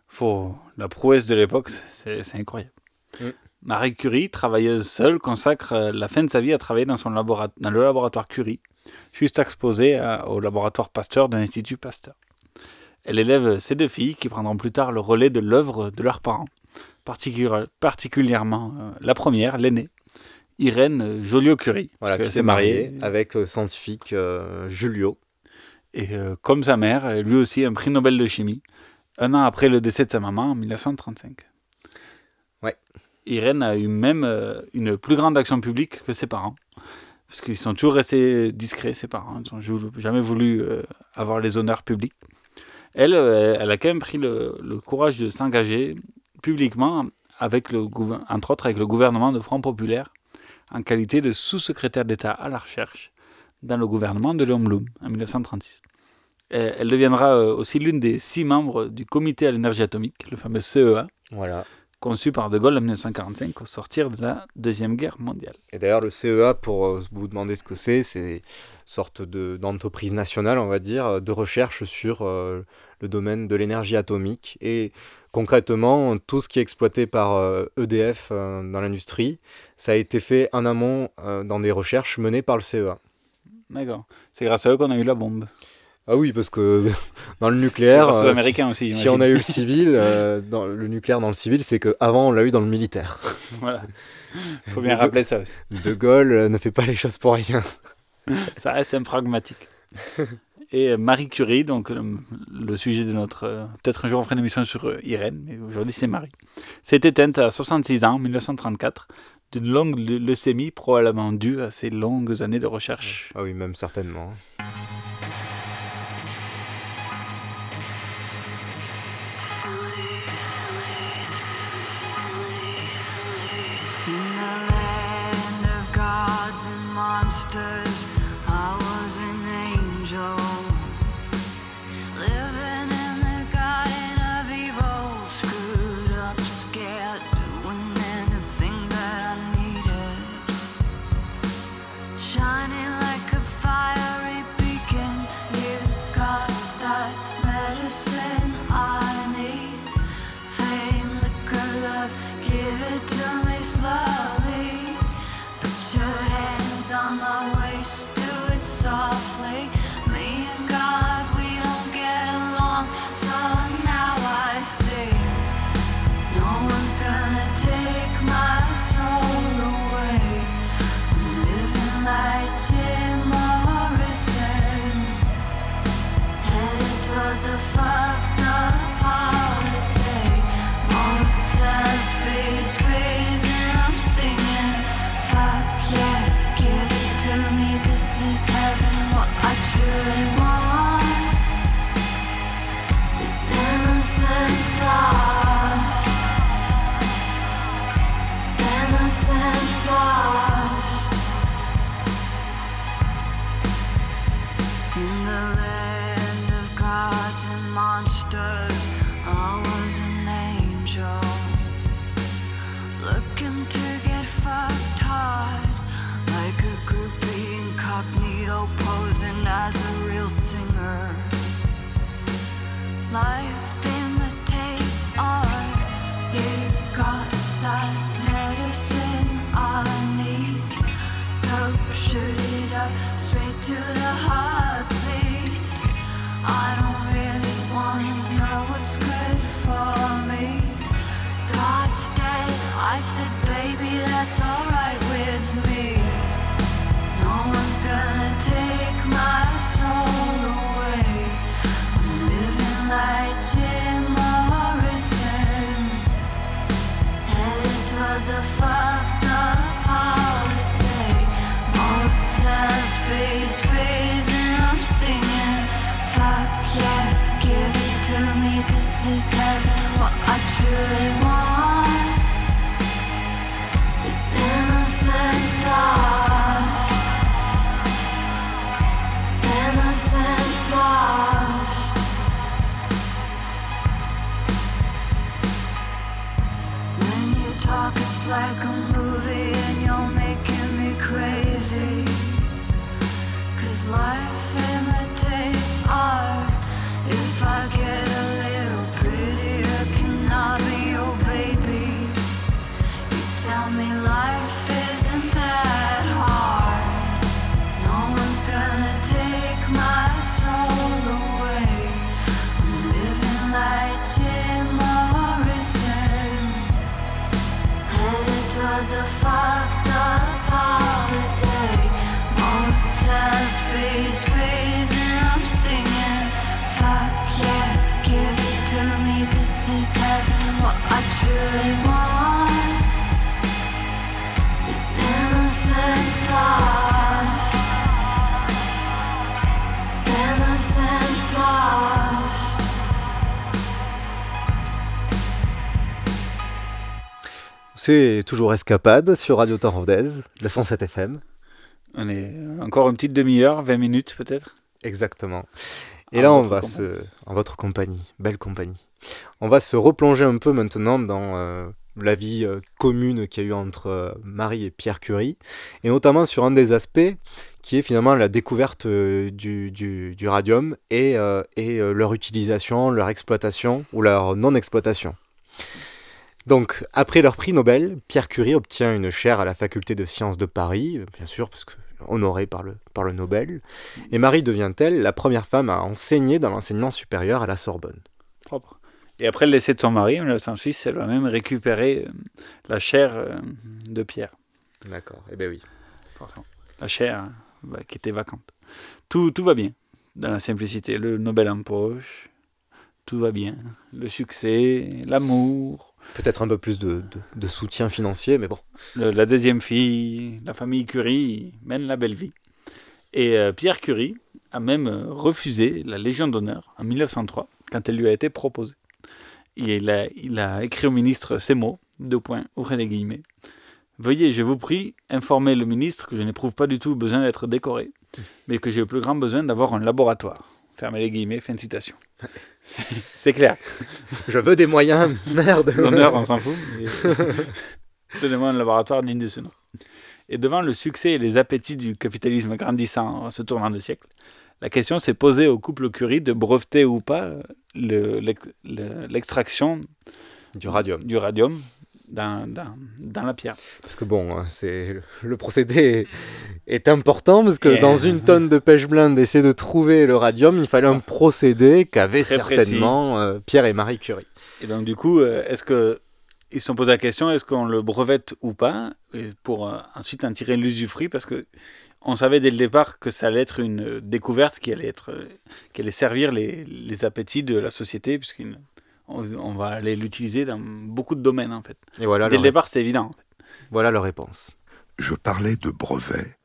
Faut... La prouesse de l'époque, c'est incroyable. Mm. Marie Curie, travailleuse seule, consacre euh, la fin de sa vie à travailler dans, son labora- dans le laboratoire Curie, juste exposé à- au laboratoire Pasteur de l'Institut Pasteur. Elle élève ses deux filles qui prendront plus tard le relais de l'œuvre de leurs parents, particu- particulièrement euh, la première, l'aînée, Irène Joliot-Curie. Voilà, qui s'est mariée avec euh, scientifique euh, Julio. Et euh, comme sa mère, lui aussi un prix Nobel de chimie, un an après le décès de sa maman en 1935. Ouais. Irène a eu même une plus grande action publique que ses parents. Parce qu'ils sont toujours restés discrets, ses parents. Ils n'ont jamais voulu avoir les honneurs publics. Elle, elle a quand même pris le, le courage de s'engager publiquement, avec le, entre autres avec le gouvernement de Front Populaire, en qualité de sous-secrétaire d'État à la recherche dans le gouvernement de Léon Blum en 1936. Et Elle deviendra euh, aussi l'une des six membres du comité à l'énergie atomique, le fameux CEA, Voilà. conçu par De Gaulle en 1945 au sortir de la Deuxième Guerre mondiale. Et d'ailleurs, le CEA, pour euh, vous demander ce que c'est, c'est sorte de- d'entreprise nationale, on va dire, euh, de recherche sur euh, le domaine de l'énergie atomique. Et concrètement, tout ce qui est exploité par euh, EDF euh, dans l'industrie, ça a été fait en amont dans des recherches menées par le CEA. D'accord. C'est grâce à eux qu'on a eu la bombe. Ah oui, parce que dans le nucléaire, Grâce aux Américains si, aussi, si on a eu le civil, dans le nucléaire dans le civil, c'est qu'avant on l'a eu dans le militaire. Voilà. Faut bien De- rappeler ça aussi. De Gaulle ne fait pas les choses pour rien. Ça reste un pragmatique. Et euh, Marie Curie, donc le, le sujet de notre. euh, Peut-être un jour on fera une émission sur euh, Irène, mais aujourd'hui c'est Marie. S'est éteinte à 66 ans en 1934 d'une longue leu- leucémie probablement due à ses longues années de recherche. Ah oui, même certainement. In the land of gods and monsters, C'est toujours Escapade sur Radio Torrodez, le 107 FM. On est encore une petite demi-heure, 20 minutes peut-être. Exactement. Et En là, on va compagnie. se. En votre compagnie, belle compagnie. On va se replonger un peu maintenant dans euh, la vie euh, commune qu'il y a eu entre euh, Marie et Pierre Curie, et notamment sur un des aspects qui est finalement la découverte euh, du, du- du radium et, et leur utilisation, leur exploitation ou leur non-exploitation. Donc, après leur prix Nobel, Pierre Curie obtient une chaire à la faculté de sciences de Paris, euh, bien sûr, parce que honorée par le, par le Nobel. Et Marie devient-elle la première femme à enseigner dans l'enseignement supérieur à la Sorbonne? Propre. Et après le décès de son mari, en 1906, elle va même récupérer euh, la chair euh, de Pierre. D'accord, eh bien oui. Forcément. La chair hein, bah, qui était vacante. Tout, tout va bien dans la simplicité. Le Nobel en poche, tout va bien. Le succès, l'amour. Peut-être un peu plus de, soutien financier, mais bon. La deuxième fille, la famille Curie mène la belle vie. Et euh, Pierre Curie a même euh, refusé la Légion d'honneur en 1903 quand elle lui a été proposée. Et il a, il a écrit au ministre ces mots, deux points, ouvrez les guillemets. Veuillez, je vous prie, informer le ministre que je n'éprouve pas du tout besoin d'être décoré, mais que j'ai le plus grand besoin d'avoir un laboratoire. Fermez les guillemets, fin de citation. C'est clair. Je veux des moyens, merde. L'honneur, on s'en fout. Donnez-moi un laboratoire digne de ce nom. Et devant le succès et les appétits du capitalisme grandissant en ce tournant de siècle, la question s'est posée au couple Curie de breveter ou pas le- l'ex- le- l'extraction du radium, du radium dans, dans, dans la pierre. Parce que bon, hein, c'est le procédé est, important parce que dans une tonne de pêche blinde, essayer de trouver le radium, il fallait un procédé qu'avaient certainement euh, Pierre et Marie Curie. Et donc, du coup, euh, est-ce que ils se sont posé la question est-ce qu'on le brevette ou pas pour euh, ensuite en tirer l'usufruit parce que on savait dès le départ que ça allait être une euh, découverte qui allait être euh, qui allait servir les, les appétits de la société puisqu'on on va aller l'utiliser dans beaucoup de domaines en fait. Et voilà dès le départ, c'est évident. en fait. Voilà leur réponse. Je parlais de brevets,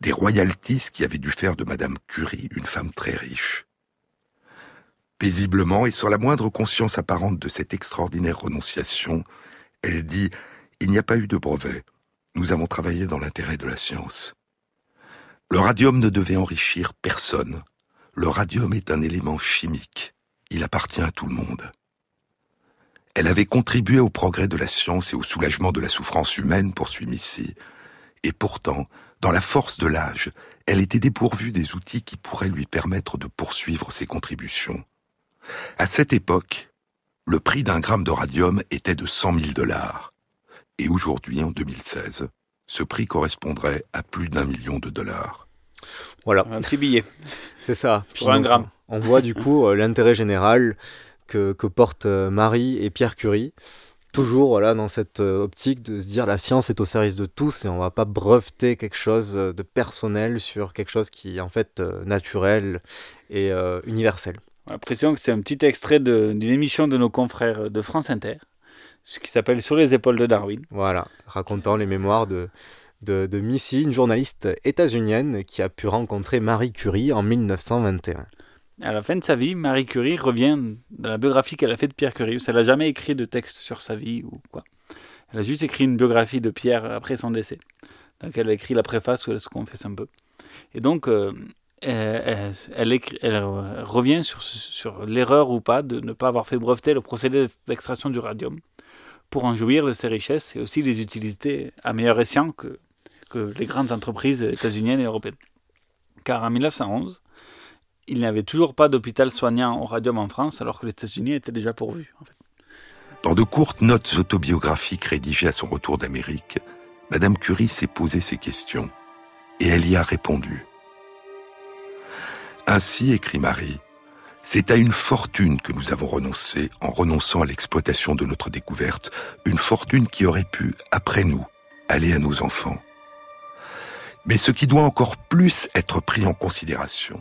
des royalties qui avaient dû faire de Madame Curie une femme très riche. Paisiblement et sans la moindre conscience apparente de cette extraordinaire renonciation, elle dit Il n'y a pas eu de brevet. Nous avons travaillé dans l'intérêt de la science. Le radium ne devait enrichir personne. Le radium est un élément chimique. Il appartient à tout le monde. Elle avait contribué au progrès de la science et au soulagement de la souffrance humaine, poursuit Missy. Et pourtant, dans la force de l'âge, elle était dépourvue des outils qui pourraient lui permettre de poursuivre ses contributions. À cette époque, le prix d'un gramme de radium était de 100 000 dollars. Et aujourd'hui, en 2016, ce prix correspondrait à plus d'un million de dollars. Voilà. Un petit billet. C'est ça. Pour un gramme. On voit du coup euh, l'intérêt général que, que portent euh, Marie et Pierre Curie. Toujours voilà, dans cette euh, optique de se dire la science est au service de tous et on va pas breveter quelque chose euh, de personnel sur quelque chose qui est en fait euh, naturel et euh, universel. On a l'impression que c'est un petit extrait d'une émission de nos confrères de France Inter, ce qui s'appelle Sur les épaules de Darwin. Voilà, racontant les mémoires de, de, de Missy, une journaliste états-unienne qui a pu rencontrer Marie Curie en 1921. À la fin de sa vie, Marie Curie revient dans la biographie qu'elle a faite de Pierre Curie. Elle n'a jamais écrit de texte sur sa vie ou quoi. Elle a juste écrit une biographie de Pierre après son décès. Donc elle a écrit la préface où elle se confesse un peu. Et donc, euh, elle, revient sur, sur l'erreur ou pas de ne pas avoir fait breveter le procédé d'extraction du radium pour en jouir de ses richesses et aussi les utiliser à meilleur escient que, que les grandes entreprises états-uniennes et européennes. Car en 1911, il n'y avait toujours pas d'hôpital soignant au radium en France, alors que les États-Unis étaient déjà pourvus. Dans de courtes notes autobiographiques rédigées à son retour d'Amérique, Madame Curie s'est posé ces questions et elle y a répondu. Ainsi, écrit Marie, c'est à une fortune que nous avons renoncé en renonçant à l'exploitation de notre découverte, une fortune qui aurait pu, après nous, aller à nos enfants. Mais ce qui doit encore plus être pris en considération,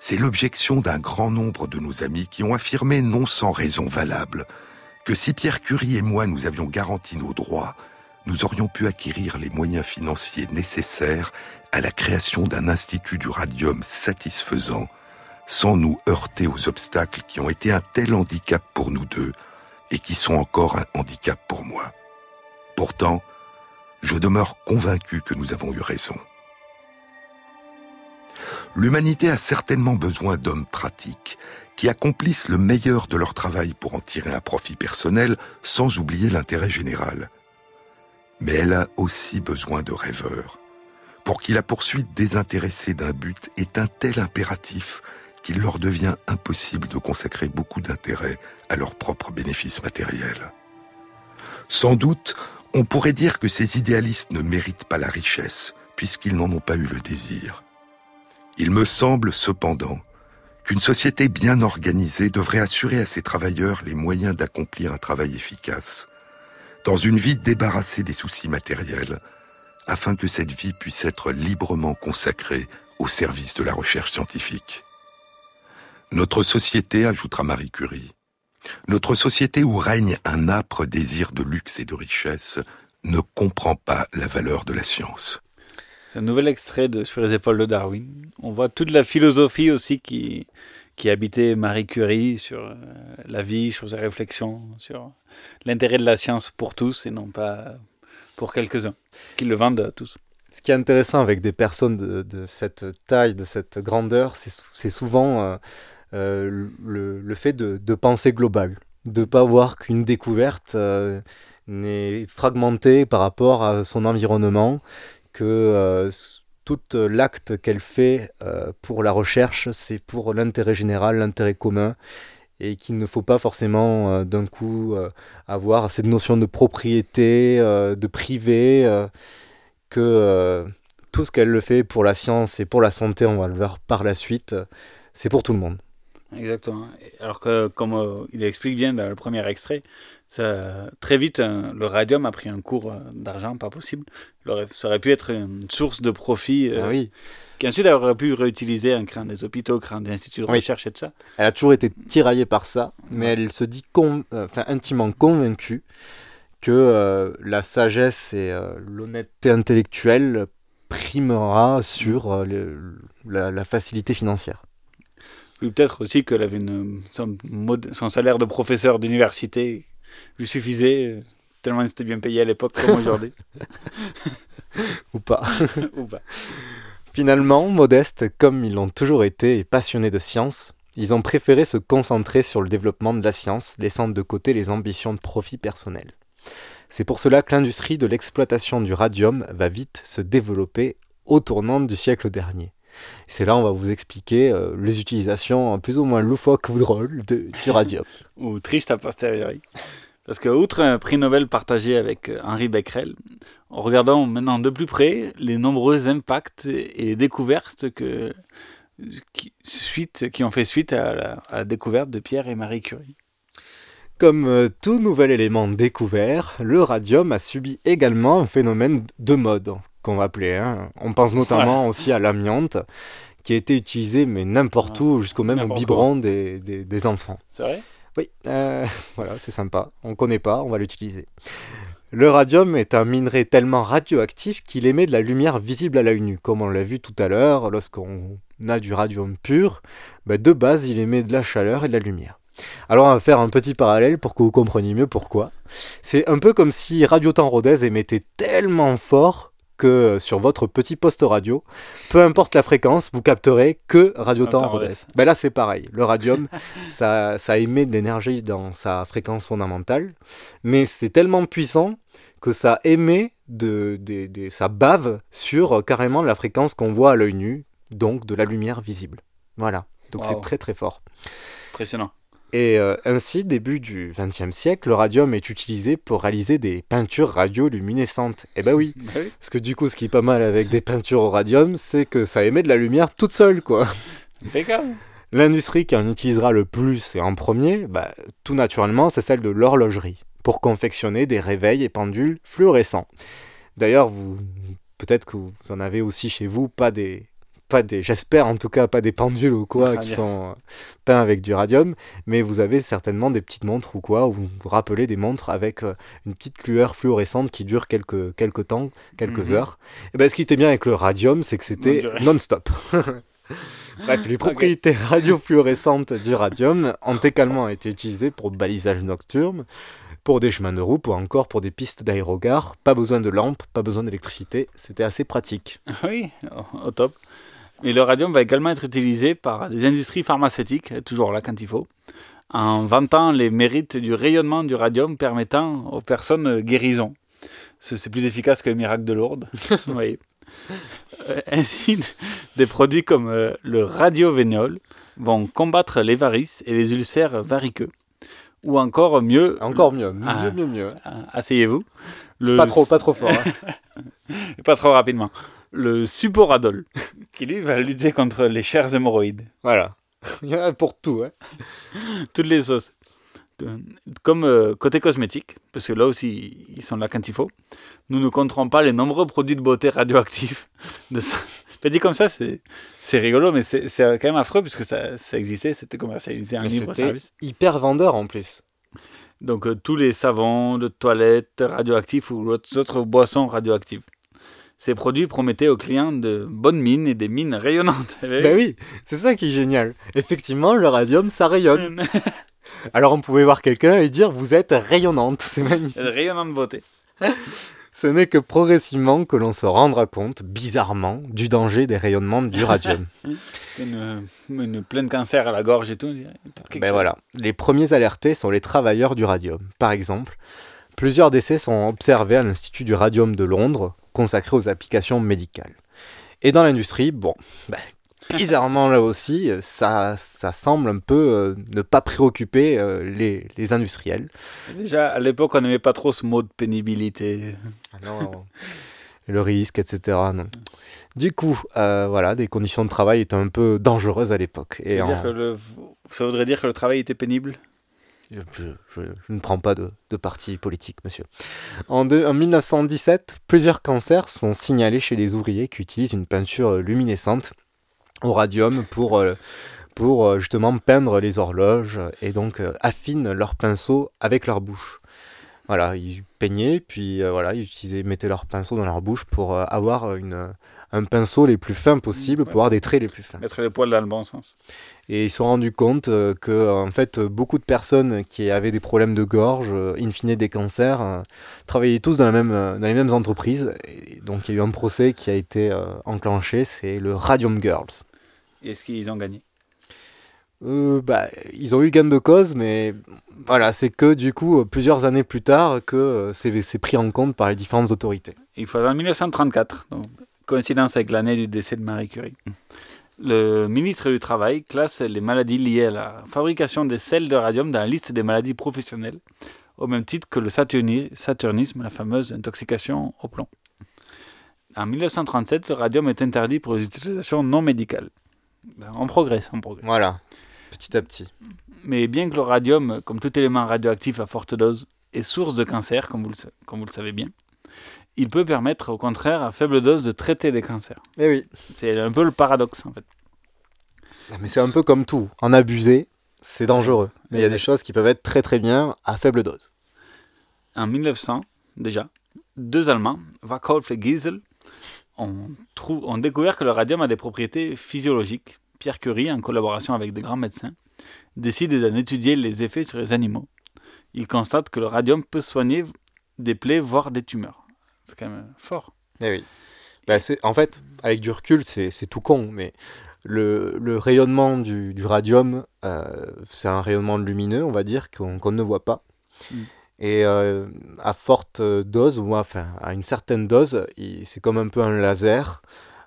c'est l'objection d'un grand nombre de nos amis qui ont affirmé, non sans raison valable, que si Pierre Curie et moi nous avions garanti nos droits, nous aurions pu acquérir les moyens financiers nécessaires à la création d'un institut du radium satisfaisant, sans nous heurter aux obstacles qui ont été un tel handicap pour nous deux et qui sont encore un handicap pour moi. Pourtant, je demeure convaincu que nous avons eu raison. L'humanité a certainement besoin d'hommes pratiques qui accomplissent le meilleur de leur travail pour en tirer un profit personnel sans oublier l'intérêt général. Mais elle a aussi besoin de rêveurs, pour qui la poursuite désintéressée d'un but est un tel impératif qu'il leur devient impossible de consacrer beaucoup d'intérêt à leurs propres bénéfices matériels. Sans doute, on pourrait dire que ces idéalistes ne méritent pas la richesse, puisqu'ils n'en ont pas eu le désir. Il me semble cependant qu'une société bien organisée devrait assurer à ses travailleurs les moyens d'accomplir un travail efficace, dans une vie débarrassée des soucis matériels, afin que cette vie puisse être librement consacrée au service de la recherche scientifique. Notre société, ajoutera Marie Curie, notre société où règne un âpre désir de luxe et de richesse, ne comprend pas la valeur de la science. C'est un nouvel extrait de Sur les épaules de Darwin. On voit toute la philosophie aussi qui, qui habitait Marie Curie sur euh, la vie, sur ses réflexions, sur l'intérêt de la science pour tous et non pas pour quelques-uns, qui le vendent à tous. Ce qui est intéressant avec des personnes de, cette taille, de cette grandeur, c'est sou- c'est souvent euh, euh, le, fait de, penser global, de ne pas voir qu'une découverte n'est fragmentée par rapport à son environnement, que euh, tout l'acte qu'elle fait euh, pour la recherche, c'est pour l'intérêt général, l'intérêt commun, et qu'il ne faut pas forcément euh, d'un coup avoir cette notion de propriété, de privé, que tout ce qu'elle le fait pour la science et pour la santé, on va le voir par la suite, c'est pour tout le monde. Exactement. Alors que, comme il explique bien dans le premier extrait, ça, très vite, le radium a pris un cours euh, d'argent pas possible. Ça aurait pu être une source de profit euh, Ah oui. qui ensuite aurait pu réutiliser en créant des hôpitaux, créant des instituts de Oui. recherche et tout ça. Elle a toujours été tiraillée par ça, mais elle se dit con- euh, enfin, intimement convaincue que euh, la sagesse et euh, l'honnêteté intellectuelle primera sur euh, le- la, la facilité financière. Peut-être aussi qu'elle avait une, son, mode- son salaire de professeur d'université lui suffisait, euh, tellement c'était bien payé à l'époque comme aujourd'hui. Ou pas. Ou pas. Finalement, modestes comme ils l'ont toujours été et passionnés de science, ils ont préféré se concentrer sur le développement de la science, laissant de côté les ambitions de profit personnel. C'est pour cela que l'industrie de l'exploitation du radium va vite se développer au tournant du siècle dernier. C'est là on va vous expliquer euh, les utilisations plus ou moins loufoques ou drôles de- du radium. Ou triste a posteriori. Parce que, outre un prix Nobel partagé avec euh, Henri Becquerel, en regardant maintenant de plus près les nombreux impacts et découvertes que, qui, suite, qui ont fait suite à la, à la découverte de Pierre et Marie Curie. Comme euh, tout nouvel élément découvert, le radium a subi également un phénomène de mode, qu'on va appeler. hein. On pense notamment aussi à l'amiante, qui a été utilisé mais n'importe où, jusqu'au même au biberon des, des- des enfants. C'est vrai? Oui, euh, voilà, c'est sympa. On connaît pas, on va l'utiliser. Le radium est un minerai tellement radioactif qu'il émet de la lumière visible à l'œil nu, comme on l'a vu tout à l'heure lorsqu'on a du radium pur, bah, de base, il émet de la chaleur et de la lumière. Alors on va faire un petit parallèle pour que vous compreniez mieux pourquoi. C'est un peu comme si Radio Temps Rodez émettait tellement fort que sur votre petit poste radio, peu importe la fréquence, vous capterez que Radio Temps Rodez. Ben là c'est pareil, le radium, ça, ça émet de l'énergie dans sa fréquence fondamentale, mais c'est tellement puissant que ça émet de, ça bave sur euh, carrément la fréquence qu'on voit à l'œil nu, donc de la lumière visible. Voilà, donc c'est très très fort. Impressionnant. Et euh, ainsi, début du XXe siècle, le radium est utilisé pour réaliser des peintures radioluminescentes. Eh ben oui, Bah oui. parce que du coup, ce qui est pas mal avec des peintures au radium, c'est que ça émet de la lumière toute seule, quoi. Impeccable. L'industrie qui en utilisera le plus et en premier, bah, tout naturellement, c'est celle de l'horlogerie, pour confectionner des réveils et pendules fluorescents. D'ailleurs, vous, peut-être que vous en avez aussi chez vous, pas des, pas des, j'espère en tout cas, pas des pendules ou quoi qui sont euh, peints avec du radium, mais vous avez certainement des petites montres ou quoi, ou vous vous rappelez des montres avec euh, une petite lueur fluorescente qui dure quelques, quelques temps, quelques Mhm. heures. Et ben, ce qui était bien avec le radium, c'est que c'était non-stop. Bref, les propriétés radiofluorescentes du radium ont également été utilisées pour balisage nocturne, pour des chemins de route ou encore pour des pistes d'aérogare. Pas besoin de lampes, pas besoin d'électricité, c'était assez pratique. Oui, au top. Mais le radium va également être utilisé par des industries pharmaceutiques, toujours là quand il faut, en vantant les mérites du rayonnement du radium permettant aux personnes guérison. C'est plus efficace que le miracle de Lourdes. Euh, Ainsi, des produits comme euh, le radiovénol vont combattre les varices et les ulcères variqueux. Ou encore mieux. Encore mieux, mieux, Ah, mieux, mieux. ah, Asseyez-vous. Le- Pas trop, pas trop fort. hein. pas trop rapidement. Le Suporadol, qui lui va lutter contre les chères hémorroïdes. Voilà. Il y en a pour tout. Hein. Toutes les sauces. Comme euh, côté cosmétique, parce que là aussi ils sont là quand il faut, nous ne compterons pas les nombreux produits de beauté radioactifs. De ça. Dit comme ça, c'est c'est rigolo, mais c'est c'est quand même affreux puisque ça, ça existait, c'était commercialisé en Mais libre c'était service. hyper vendeur en plus. Donc euh, tous les savons de toilette radioactifs ou autres autres boissons radioactives. Ces produits promettaient aux clients de bonnes mines et des mines rayonnantes. Ben oui, c'est ça qui est génial. Effectivement, le radium, ça rayonne. Alors on pouvait voir quelqu'un et dire vous êtes rayonnante, c'est magnifique. Rayonnante beauté. Ce n'est que progressivement que l'on se rendra compte, bizarrement, du danger des rayonnements du radium. Une, une pleine cancer à la gorge et tout. ben chose. voilà, les premiers alertés sont les travailleurs du radium. Par exemple, plusieurs décès sont observés à l'Institut du radium de Londres, consacré aux applications médicales. Et dans l'industrie, bon, ben, bizarrement là aussi, euh, ça, ça semble un peu euh, ne pas préoccuper euh, les, les industriels. Déjà, à l'époque, on n'aimait pas trop ce mot de pénibilité. non. le risque, etc. Non. Du coup, euh, voilà, des conditions de travail étaient un peu dangereuses à l'époque. Et en- que le- ça voudrait dire que le travail était pénible? Je, ne prends pas de, parti politique, monsieur. En, deux- en 1917, plusieurs cancers sont signalés chez les ouvriers qui utilisent une peinture luminescente au radium pour, euh, pour euh, justement peindre les horloges et donc euh, affinent leurs pinceaux avec leur bouche. Voilà, ils peignaient, puis voilà, ils mettaient leur pinceau dans leur bouche pour avoir une, un pinceau les plus fins possible, pour avoir des traits les plus fins. Mettre les poils dans le bon sens. Et ils se sont rendus compte euh, que en fait beaucoup de personnes qui avaient des problèmes de gorge, euh, in fine des cancers, euh, travaillaient tous dans, la même, euh, dans les mêmes entreprises. Et donc il y a eu un procès qui a été euh, enclenché, c'est le Radium Girls. Est-ce qu'ils ont gagné? Euh, bah, ils ont eu gain de cause, mais voilà, c'est que du coup, euh, plusieurs années plus tard, que euh, c'est c'est pris en compte par les différentes autorités. Il faut en 1934, donc coïncidence avec l'année du décès de Marie Curie. Le ministre du Travail classe les maladies liées à la fabrication des sels de radium dans la liste des maladies professionnelles, au même titre que le saturni- saturnisme, la fameuse intoxication au plomb. En 1937, le radium est interdit pour les utilisations non médicales. On progresse, on progresse. Voilà, petit à petit. Mais bien que le radium, comme tout élément radioactif à forte dose, est source de cancer, comme vous le, comme vous le savez bien, il peut permettre au contraire à faible dose de traiter des cancers. Eh oui. C'est un peu le paradoxe en fait. Mais c'est un peu comme tout, en abuser, c'est dangereux. Mais il y a des choses qui peuvent être très très bien à faible dose. En 1900, déjà, deux Allemands, Wacholf et Giesel, ont, trou- ont découvert que le radium a des propriétés physiologiques. Pierre Curie, en collaboration avec des grands médecins, décide d'en étudier les effets sur les animaux. Il constate que le radium peut soigner des plaies, voire des tumeurs. C'est quand même fort. Eh oui. Bah, en fait, avec du recul, c'est tout con, mais le, le rayonnement du, du radium, euh, c'est un rayonnement lumineux, on va dire, qu'on ne voit pas. Mm. Et euh, à forte dose, ou enfin à une certaine dose, c'est comme un peu un laser,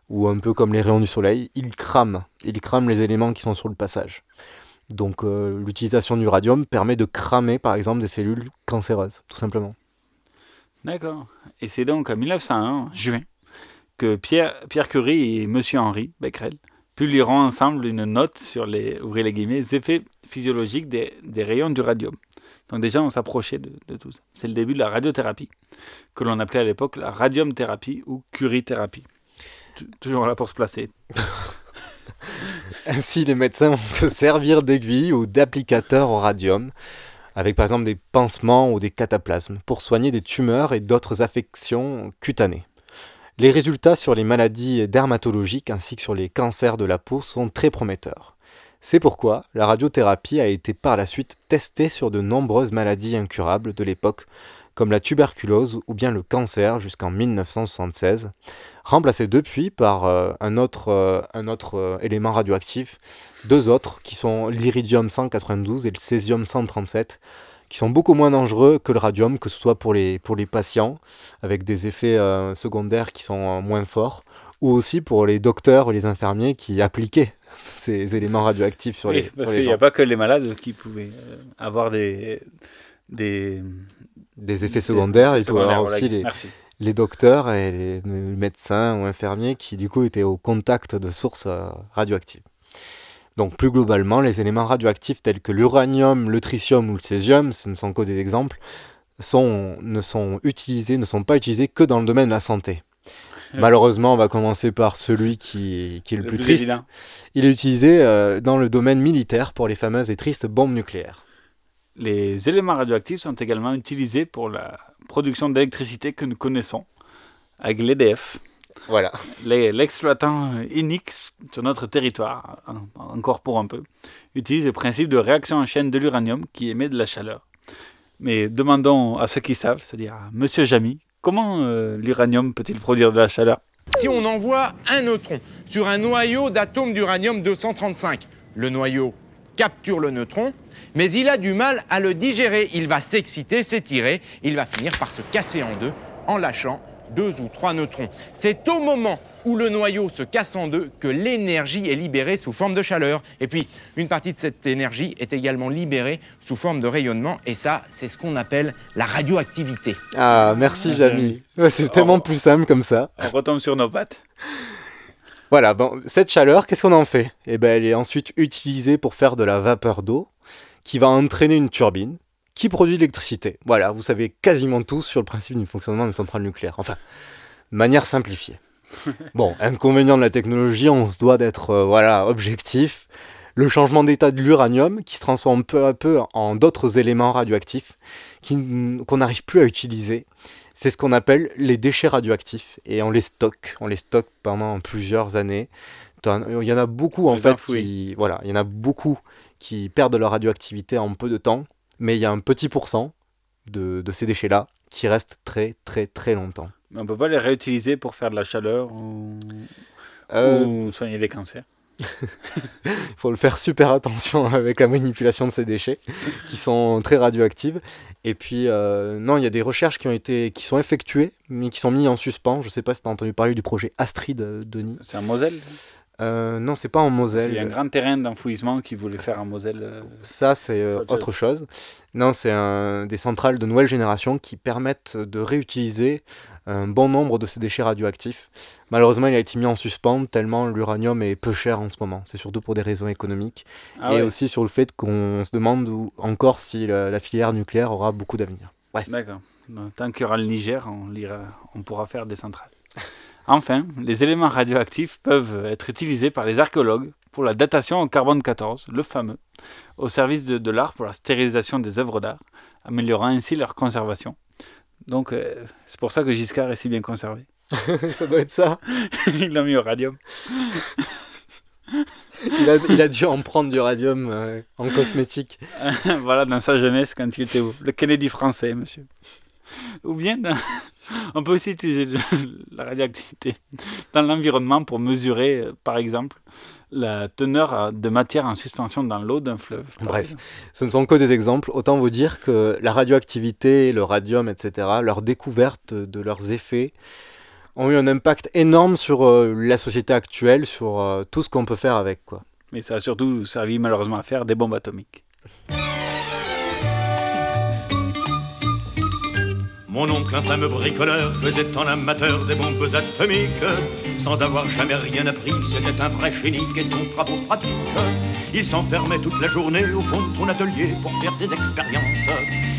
ou un peu comme les rayons du soleil, il crame, il crame les éléments qui sont sur le passage. Donc euh, l'utilisation du radium permet de cramer par exemple des cellules cancéreuses, tout simplement. D'accord. Et c'est donc en 1901, en juin, que Pierre, Curie et Monsieur Henri Becquerel publieront ensemble une note sur les, ouvrez les guillemets, effets physiologiques des, rayons du radium. Donc déjà, on s'approchait de, tout ça. C'est le début de la radiothérapie, que l'on appelait à l'époque la radiumthérapie ou curithérapie. Tou- Toujours là pour se placer. Ainsi, les médecins vont se servir d'aiguilles ou d'applicateurs au radium, avec par exemple des pansements ou des cataplasmes, pour soigner des tumeurs et d'autres affections cutanées. Les résultats sur les maladies dermatologiques ainsi que sur les cancers de la peau sont très prometteurs. C'est pourquoi la radiothérapie a été par la suite testée sur de nombreuses maladies incurables de l'époque, comme la tuberculose ou bien le cancer jusqu'en 1976, remplacé depuis par euh, un autre, euh, un autre euh, élément radioactif, deux autres qui sont l'iridium 192 et le césium 137, qui sont beaucoup moins dangereux que le radium, que ce soit pour les, pour les patients, avec des effets secondaires qui sont moins forts, ou aussi pour les docteurs et les infirmiers qui appliquaient ces éléments radioactifs sur Oui, les, parce qu'il n'y a pas que les malades qui pouvaient avoir des, des, des effets secondaires, il faut secondaires, avoir aussi les, Merci. Les docteurs et les médecins ou infirmiers qui du coup étaient au contact de sources euh, radioactives. Donc plus globalement, les éléments radioactifs tels que l'uranium, le tritium ou le césium, ce ne sont que des exemples, sont, ne sont utilisés, ne sont pas utilisés que dans le domaine de la santé. Ouais. Malheureusement, on va commencer par celui qui, qui est le, Le plus, plus triste. évident. Il est utilisé euh, dans le domaine militaire pour les fameuses et tristes bombes nucléaires. Les éléments radioactifs sont également utilisés pour la production d'électricité que nous connaissons avec l'EDF. Voilà. L'exploitant unique sur notre territoire, en- encore pour un peu, utilise le principe de réaction en chaîne de l'uranium qui émet de la chaleur. Mais demandons à ceux qui savent, c'est-à-dire à Monsieur Jamy, comment euh, l'uranium peut-il produire de la chaleur? Si on envoie un neutron sur un noyau d'atomes d'uranium 235, le noyau capture le neutron, mais il a du mal à le digérer. Il va s'exciter, s'étirer, il va finir par se casser en deux en lâchant deux ou trois neutrons. C'est au moment où le noyau se casse en deux que l'énergie est libérée sous forme de chaleur. Et puis, une partie de cette énergie est également libérée sous forme de rayonnement, et ça, c'est ce qu'on appelle la radioactivité. Ah, merci Jamy. Ouais, c'est tellement plus simple comme ça. On retombe sur nos pattes. Voilà, bon, cette chaleur, qu'est-ce qu'on en fait? Eh ben, elle est ensuite utilisée pour faire de la vapeur d'eau, qui va entraîner une turbine, qui produit de l'électricité. Voilà, vous savez quasiment tout sur le principe du fonctionnement d'une centrale nucléaire. Enfin, de manière simplifiée. Bon, inconvénient de la technologie, on se doit d'être euh, voilà, objectif. Le changement d'état de l'uranium qui se transforme peu à peu en d'autres éléments radioactifs qu'on n'arrive plus à utiliser. C'est ce qu'on appelle les déchets radioactifs et on les stocke, on les stocke pendant plusieurs années. Il y en a beaucoup en Les fait qui voilà, il y en a beaucoup qui perdent leur radioactivité en peu de temps, mais il y a un petit pourcent de, de ces déchets-là qui restent très très très longtemps. Mais on peut pas les réutiliser pour faire de la chaleur ou, Euh, ou soigner des cancers? Il faut le faire super attention avec la manipulation de ces déchets qui sont très radioactifs. Et puis, euh, non, il y a des recherches qui, ont été, qui sont effectuées, mais qui sont mises en suspens. Je ne sais pas si tu as entendu parler du projet Astrid, euh, Denis. C'est en Moselle Euh, Non, c'est pas en Moselle. Il y a un grand terrain d'enfouissement qu'ils voulaient faire en Moselle. euh, Ça, c'est euh, autre chose. Non, c'est des centrales de nouvelle génération qui permettent de réutiliser un bon nombre de ces déchets radioactifs. Malheureusement, il a été mis en suspens tellement l'uranium est peu cher en ce moment. C'est surtout pour des raisons économiques. Ah et ouais. aussi sur le fait qu'on se demande où- encore si la, la filière nucléaire aura beaucoup d'avenir. Bref. D'accord. Tant qu'il y aura le Niger, on, pourra faire des centrales. Enfin, les éléments radioactifs peuvent être utilisés par les archéologues pour la datation au carbone 14, le fameux, au service de, de l'art pour la stérilisation des œuvres d'art, améliorant ainsi leur conservation. Donc, euh, c'est pour ça que Giscard est si bien conservé. ça doit être ça. il l'a mis au radium. il, a, il, a, dû en prendre du radium euh, en cosmétique. voilà, dans sa jeunesse, quand il était le Kennedy français, monsieur. Ou bien, dans... on peut aussi utiliser la radioactivité dans l'environnement pour mesurer, euh, par exemple, la teneur de matière en suspension dans l'eau d'un fleuve. Bref, ce ne sont que des exemples. Autant vous dire que la radioactivité, le radium, etc., leur découverte de leurs effets ont eu un impact énorme sur euh, la société actuelle, sur euh, tout ce qu'on peut faire avec. Quoi. Mais ça a surtout servi malheureusement à faire des bombes atomiques. Mon oncle, un fameux bricoleur, faisait en amateur des bombes atomiques. Sans avoir jamais rien appris, c'était un vrai génie, question de travaux pratiques. Il s'enfermait toute la journée au fond de son atelier pour faire des expériences.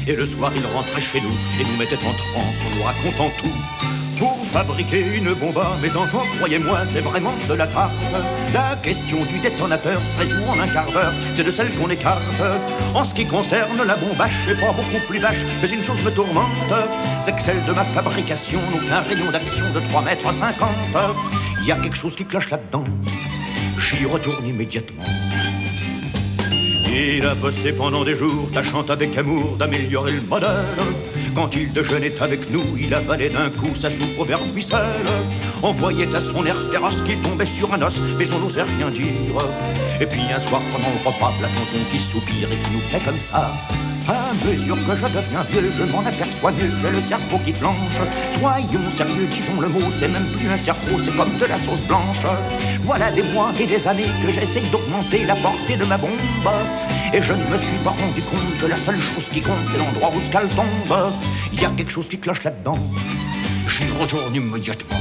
Et le soir, il rentrait chez nous et nous mettait en transe en nous racontant tout. Pour fabriquer une bombe, mes enfants, croyez-moi, c'est vraiment de la tarte. La question du détonateur se résout en un quart d'heure, c'est de celle qu'on écarte. En ce qui concerne la bombache, c'est pas beaucoup plus vache, mais une chose me tourmente, c'est que celle de ma fabrication n'a qu'un rayon d'action de 3 mètres 50. Il y a quelque chose qui cloche là-dedans, j'y retourne immédiatement. Il a bossé pendant des jours, tâchant avec amour d'améliorer le modèle. Quand il déjeunait avec nous, il avalait d'un coup sa soupe au vermicelle. On voyait à son air féroce qu'il tombait sur un os, mais on n'osait rien dire. Et puis un soir pendant le repas, la tonton qui soupire et qui nous fait comme ça. À mesure que je deviens vieux, je m'en aperçois mieux, j'ai le cerveau qui flanche. Soyons sérieux, disons le mot, c'est même plus un cerveau, c'est comme de la sauce blanche. Voilà des mois et des années que j'essaye d'augmenter la portée de ma bombe. Et je ne me suis pas rendu compte que la seule chose qui compte, c'est l'endroit où ce qu'elle tombe. Il y a quelque chose qui cloche là-dedans. J'y retourne immédiatement.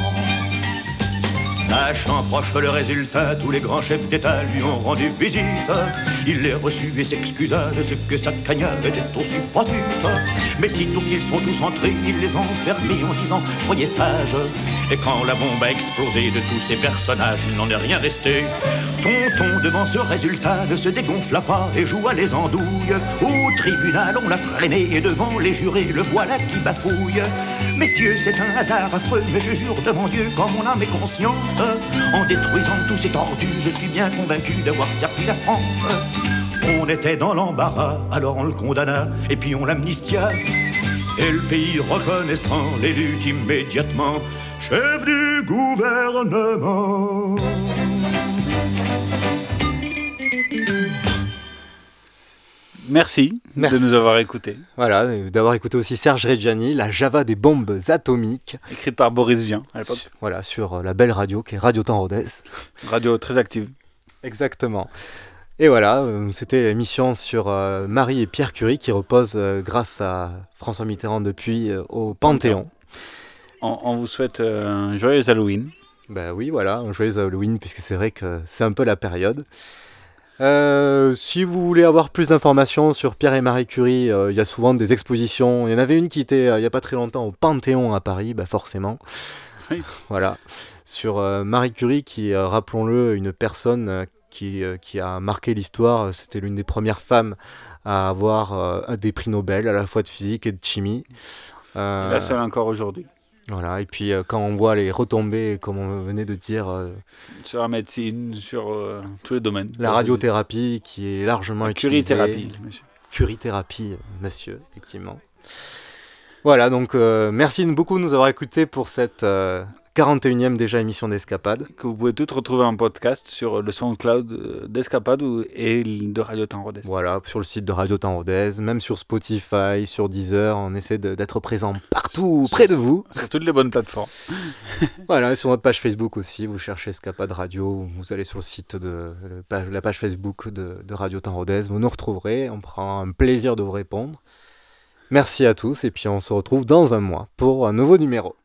Sachant proche le résultat, tous les grands chefs d'État lui ont rendu visite. Il les reçut et s'excusa de ce que sa cagnade était aussi produite. Mais sitôt qu'ils sont tous entrés, il les enfermés en disant Soyez sages. Et quand la bombe a explosé de tous ces personnages, il n'en est rien resté. Tonton, devant ce résultat, ne se dégonfla pas et joua les andouilles. Au tribunal, on l'a traîné et devant les jurés, le voilà qui bafouille. Messieurs, c'est un hasard affreux, mais je jure devant Dieu, quand mon âme est conscience, en détruisant tous ces tordus, je suis bien convaincu d'avoir servi la France. On était dans l'embarras, alors on le condamna, et puis on l'amnistia. Et le pays reconnaissant l'élut immédiatement, chef du gouvernement. Merci, Merci. de nous avoir écoutés. Voilà, euh, d'avoir écouté aussi Serge Reggiani, la Java des bombes atomiques. Écrite par Boris Vian à l'époque. Voilà, sur euh, la belle radio qui est Radio Temps Rodez. Radio très active. Exactement. Et voilà, euh, c'était l'émission sur Marie et Pierre Curie qui repose grâce à François Mitterrand depuis au Panthéon. On, on vous souhaite un joyeux Halloween. Ben oui, voilà, un joyeux Halloween puisque c'est vrai que c'est un peu la période. Euh, si vous voulez avoir plus d'informations sur Pierre et Marie Curie, euh, il y a souvent des expositions. Il y en avait une qui était euh, il n'y a pas très longtemps au Panthéon à Paris, bah forcément. Oui. Voilà. Sur euh, Marie Curie, qui, euh, rappelons-le, une personne euh, qui, euh, qui a marqué l'histoire. C'était l'une des premières femmes à avoir euh, des prix Nobel, à la fois de physique et de chimie. Euh, La seule encore aujourd'hui. Voilà, et puis euh, quand on voit les retombées, comme on venait de dire, euh, Sur la médecine, sur euh, tous les domaines. la radiothérapie qui est largement La utilisée. curithérapie, monsieur. Curithérapie, monsieur, effectivement. Voilà, donc merci beaucoup de nous avoir écoutés pour cette 41e déjà émission d'Escapade. Que vous pouvez toutes retrouver en podcast sur le SoundCloud euh, d'Escapade et de Radio Temps Rodez. Voilà, sur le site de Radio Temps Rodez, même sur Spotify, sur Deezer, on essaie d'être présent partout, près de vous. Sur toutes les bonnes plateformes. Voilà, et sur notre page Facebook aussi, vous cherchez Escapade Radio, vous allez sur le site de page- la page Facebook de, de Radio Temps Rodez, vous nous retrouverez, on prend un plaisir de vous répondre. Merci à tous, et puis on se retrouve dans un mois pour un nouveau numéro.